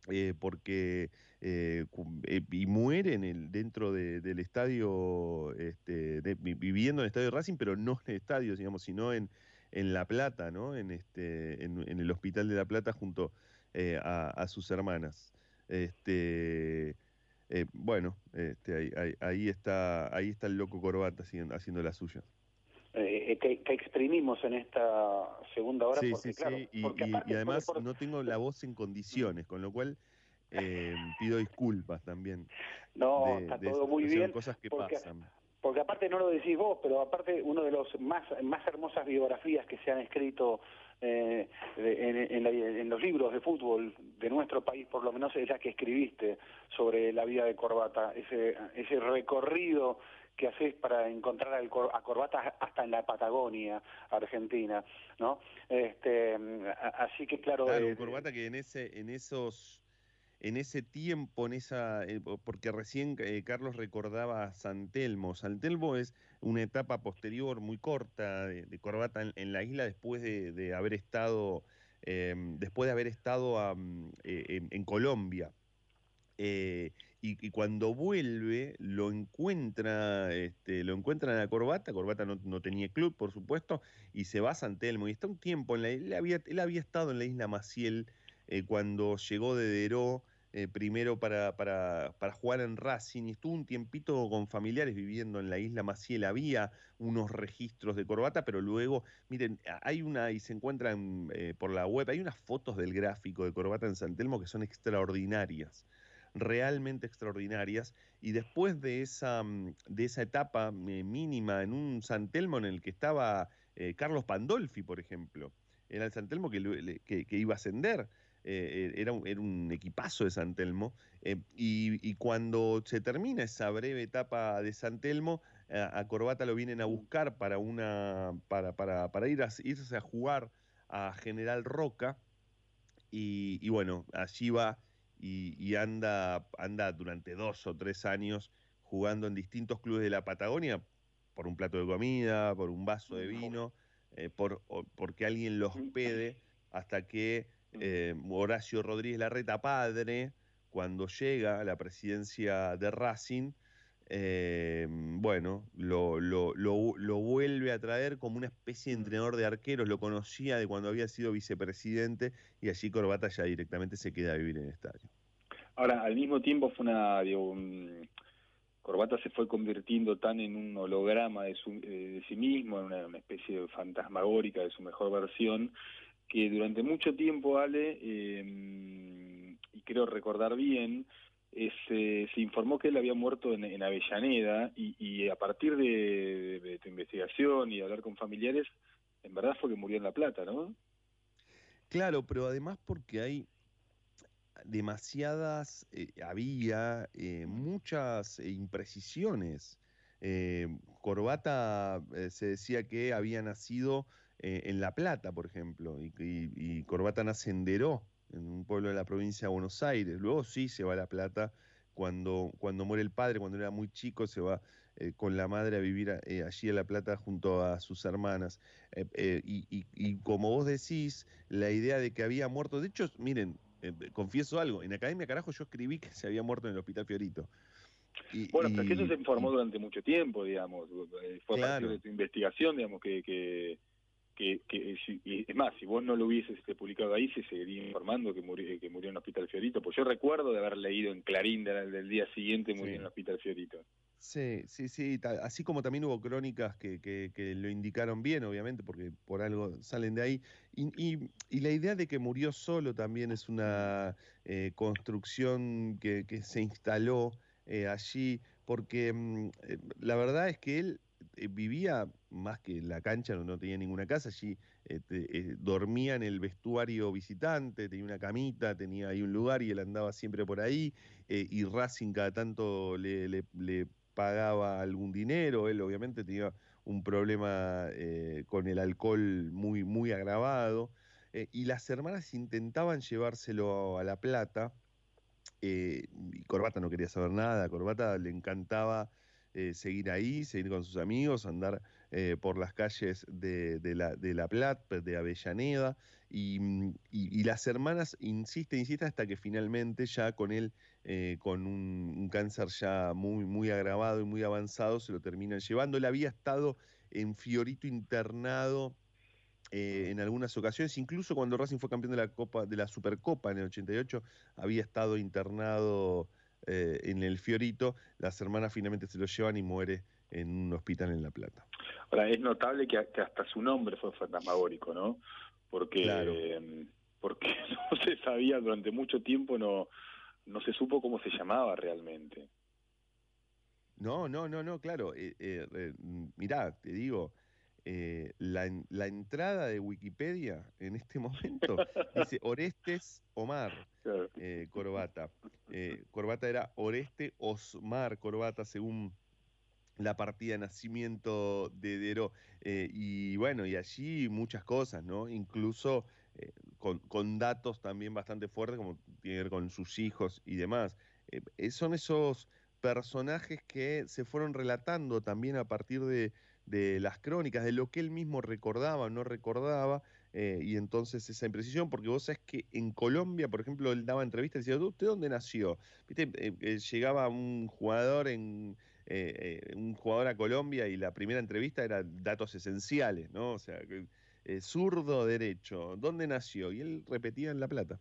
eh, porque eh, eh, y muere dentro del estadio, este, viviendo en el estadio de Racing, pero no en el estadio, digamos, sino en, La Plata, ¿no? En, este, en, el hospital de La Plata junto a, sus hermanas. Este, bueno, este, ahí, está, ahí está el loco Corbata haciendo la suya. Eh, que, exprimimos en esta segunda hora. Sí, sí, sí. Y, además no tengo la voz en condiciones, con lo cual eh, pido disculpas también. No, está todo muy bien. Cosas que porque, pasan. Porque aparte no lo decís vos, pero aparte uno de los más, más hermosas biografías que se han escrito eh, en, en, los libros de fútbol de nuestro país, por lo menos es la que escribiste sobre la vida de Corbata, ese, ese recorrido que haces para encontrar a Corbata hasta en la Patagonia Argentina, ¿no? Este, así que claro... Claro, eh, Corbata que en, ese, en esos... En ese tiempo, en esa, eh, porque recién eh, Carlos recordaba San Telmo. San Telmo es una etapa posterior muy corta de, Corbata en, la isla después de, haber estado, después de haber estado en, Colombia. Y, cuando vuelve lo encuentra, este, lo encuentran a Corbata, Corbata no, tenía club, por supuesto, y se va a San Telmo. Y está un tiempo en la isla, él había, estado en la isla Maciel eh, cuando llegó de Deró, eh, primero para, para, jugar en Racing, y estuvo un tiempito con familiares viviendo en la isla Maciel. Había unos registros de Corbata, pero luego, miren, hay una, y se encuentran eh, por la web, hay unas fotos del gráfico de Corbata en San Telmo que son extraordinarias realmente extraordinarias. Y después de esa, mm, de esa etapa eh, mínima en un Santelmo en el que estaba eh, Carlos Pandolfi, por ejemplo, era el Santelmo que, que, iba a ascender. era, un, era, un, equipazo de San Telmo. Y, y, cuando se termina esa breve etapa de San Telmo, a, Corbata lo vienen a buscar para, una, para, para, para ir a, irse a jugar a General Roca. Y, y bueno, allí va y, anda, anda durante dos o tres años jugando en distintos clubes de la Patagonia por un plato de comida, por un vaso de vino, eh, por, porque alguien los pede, hasta que eh, Horacio Rodríguez Larreta, padre, cuando llega a la presidencia de Racing, eh, bueno, lo, lo, lo, vuelve a traer como una especie de entrenador de arqueros, lo conocía de cuando había sido vicepresidente y allí Corbata ya directamente se queda a vivir en el estadio. Ahora, al mismo tiempo fue una, digo, Corbata se fue convirtiendo tan en un holograma de, eh, sí mismo, en una, especie de fantasmagórica de su mejor versión, que durante mucho tiempo, Ale, em, y creo recordar bien, se informó que él había muerto en, Avellaneda y, a partir de, tu investigación y hablar con familiares, en verdad fue que murió en La Plata, ¿no? Claro, pero además porque hay demasiadas, eh, había eh, muchas imprecisiones. Eh, Corbata se decía que había nacido en La Plata, por ejemplo, y, Corbata nace en un pueblo de la provincia de Buenos Aires. Luego sí se va a La Plata cuando, cuando muere el padre, cuando era muy chico, se va eh, con la madre a vivir eh, allí en La Plata junto a sus hermanas. Eh, y, como vos decís, la idea de que había muerto, de hecho, miren, confieso algo, en Academia Carajo yo escribí que se había muerto en el Hospital Fiorito. bueno, pero que eso se informó durante mucho tiempo, digamos, fue parte de tu investigación, digamos, que que, que es más, si vos no lo hubieses este, publicado ahí, se seguiría informando que murió, que murió en el Hospital Fiorito. Pues yo recuerdo de haber leído en Clarín del, día siguiente murió en el Hospital Fiorito. Sí, sí, sí, así como también hubo crónicas que, que, lo indicaron bien, obviamente, porque por algo salen de ahí. Y, y, la idea de que murió solo también es una eh, construcción que, que, se instaló eh, allí, porque mm, eh, la verdad es que él eh, vivía más que la cancha, no, tenía ninguna casa, allí este, eh, dormía en el vestuario visitante, tenía una camita, tenía ahí un lugar y él andaba siempre por ahí, eh, y Racing cada tanto le, pagaba algún dinero, él obviamente tenía un problema con el alcohol muy, muy agravado, y las hermanas intentaban llevárselo a La Plata, y Corbata no quería saber nada, Corbata le encantaba eh, seguir ahí, seguir con sus amigos, andar eh, por las calles de, la, de La Plata, de Avellaneda, mm, y, las hermanas insisten, insisten hasta que finalmente ya con él, eh, con un, cáncer ya muy, muy agravado y muy avanzado, se lo terminan llevando. Él había estado en Fiorito internado. en algunas ocasiones, incluso cuando Racing fue campeón de la Copa, de la Supercopa en el 88, había estado internado eh, en el Fiorito, las hermanas finalmente se lo llevan y muere en un hospital en La Plata. Ahora, es notable que, hasta su nombre fue fantasmagórico, ¿no? Porque, em, porque no se sabía durante mucho tiempo, no, no se supo cómo se llamaba realmente. No, no, no, no, claro. Eh, eh, mirá, te digo, eh, la, entrada de Wikipedia en este momento dice Orestes Omar eh, Corbata. Eh, corbata era Oreste Osmar Corbata según la partida de nacimiento de Dero. y bueno, y allí muchas cosas, ¿no? Incluso con, con, datos también bastante fuertes, como tiene que ver con sus hijos y demás. son esos personajes que se fueron relatando también a partir de de las crónicas, de lo que él mismo recordaba o no recordaba, eh, y entonces esa imprecisión, porque vos sabés que en Colombia, por ejemplo, él daba entrevistas y decía, ¿usted dónde nació? ¿Viste? Eh, eh, llegaba un jugador en un jugador a Colombia y la primera entrevista era datos esenciales, ¿no? O sea, zurdo derecho, ¿dónde nació? Y él repetía en La Plata.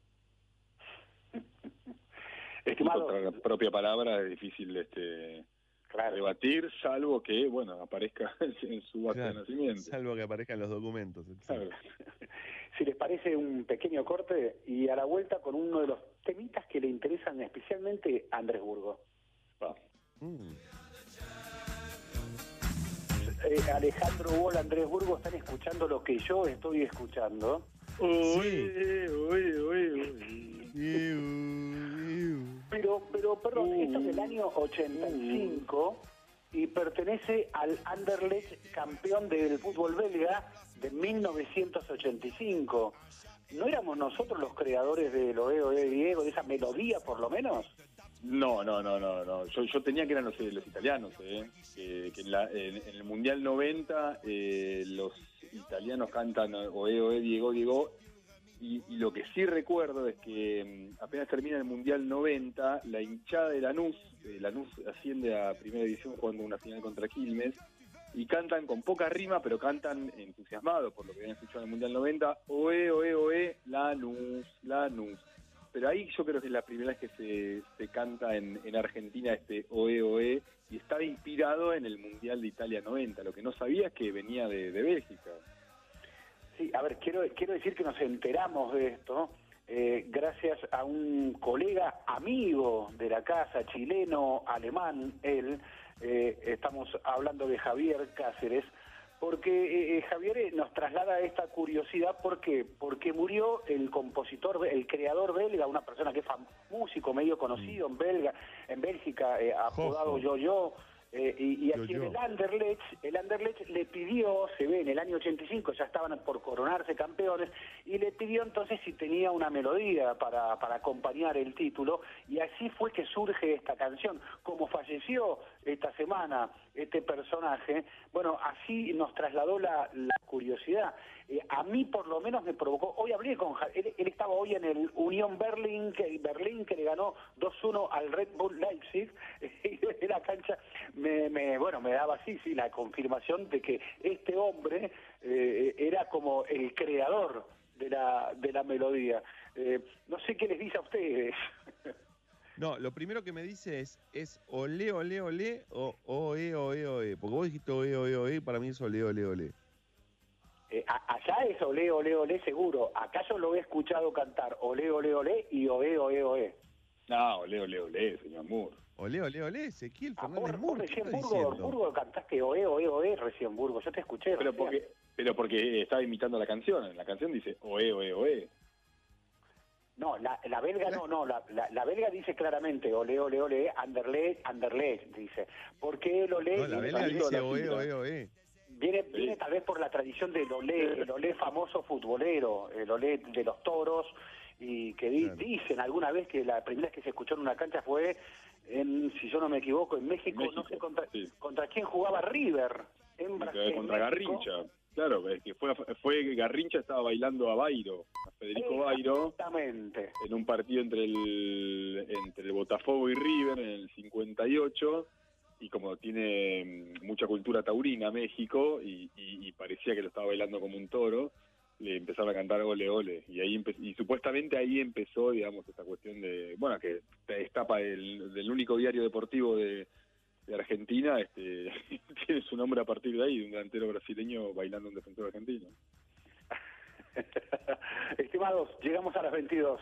Estimado. La propia palabra es difícil este claro. debatir, salvo que, bueno, aparezca en su acta de nacimiento. Salvo que aparezcan los documentos. Si les parece un pequeño corte y a la vuelta con uno de los temitas que le interesan especialmente a Andrés Burgo. Mm. Eh, Alejandro Wall, Andrés Burgo están escuchando lo que yo estoy escuchando Pero, pero, perdón, esto es del año 85 y pertenece al Anderlecht campeón del fútbol belga de 1985. ¿No éramos nosotros los creadores de lo de Diego, de esa melodía por lo menos? No, no, no, no, no. Yo, yo tenía que eran los, los italianos, ¿eh? que, en, el Mundial 90 eh, los italianos cantan Oe, Oe, Diego, Diego, y, lo que sí recuerdo es que mm, apenas termina el Mundial 90, la hinchada de Lanús, eh, Lanús asciende a Primera División jugando una final contra Quilmes, y cantan con poca rima, pero cantan entusiasmados por lo que habían escuchado en el Mundial 90, Oe, Oe, Oe, Lanús, Lanús. Pero ahí yo creo que es la primera vez que se, se canta en, en Argentina este Oe, Oe, y estaba inspirado en el Mundial de Italia 90. Lo que no sabía es que venía de Bélgica. Sí, a ver, quiero, quiero decir que nos enteramos de esto eh, gracias a un colega amigo de la casa, chileno, alemán, él, eh, estamos hablando de Javier Cáceres, porque eh, Javier nos traslada esta curiosidad, ¿por qué? Porque murió el compositor, el creador belga, una persona que es músico medio conocido en belga, en Bélgica, apodado Yo-Yo, eh, y, aquí en el Anderlecht, el Anderlecht le pidió, se ve en el año 85, ya estaban por coronarse campeones, y le pidió entonces si tenía una melodía para, para acompañar el título, y así fue que surge esta canción. Como falleció esta semana este personaje, bueno, así nos trasladó la, la curiosidad. Eh, a mí por lo menos me provocó, hoy hablé con él, él estaba hoy en el Unión Berlín que, Berlín que le ganó 2-1 al Red Bull Leipzig y en la cancha me, me, bueno me daba así sí la confirmación de que este hombre eh, era como el creador de la de la melodía eh, no sé qué les dice a ustedes No, lo primero que me dice es, es ole, ole, ole o oe, oe, oe. Porque vos dijiste oe, oe, oe, para mí es ole, ole, ole. Eh, allá es ole, ole, ole seguro. Acá yo lo he escuchado cantar ole, ole, ole y oe, oe, oe. No, ole, ole, ole, señor Moore. Ole, ole, ole, Ezequiel ah, Fernández Moore. recién Burgo, Burgo cantaste oe, oe, oe recién Burgo. Yo te escuché. Pero porque, pero porque estaba imitando la canción. En la canción dice oe, oe, oe. No, la, la belga no, no, la, la, belga dice claramente ole, ole, ole, Anderlecht, Anderlecht, dice. ¿Por qué el ole? No, la belga dice oe, oe, oe. Viene, viene tal vez por la tradición del olé, el olé famoso futbolero, el olé de los toros, y que dicen alguna vez que la primera vez que se escuchó en una cancha fue, en, si yo no me equivoco, en México, no sé contra, contra quién jugaba River. En Brasil, contra Garrincha. Claro, es que fue, fue Garrincha estaba bailando a Bairo, a Federico Bairo. Exactamente. En un partido entre el, entre el Botafogo y River en el 58 y como tiene mm, mucha cultura taurina México y, parecía que lo estaba bailando como un toro, le empezaron a cantar ole ole. Y ahí y supuestamente ahí empezó digamos esta cuestión de bueno que destapa el, del único diario deportivo de, Argentina este tiene su nombre a partir de ahí un delantero brasileño bailando un defensor argentino. Estimados llegamos a las 22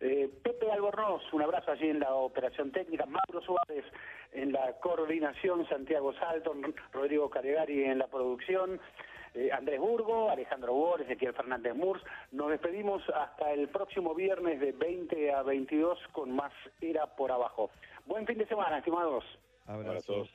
eh, Pepe Albornoz, un abrazo allí en la operación técnica, Mauro Suárez en la coordinación, Santiago Salton, Rodrigo Caregari en la producción, eh, Andrés Burgo, Alejandro Bores, Ezequiel Fernández Murs. Nos despedimos hasta el próximo viernes de 20 a 22 con más Era por Abajo. Buen fin de semana, estimados. Abrazos.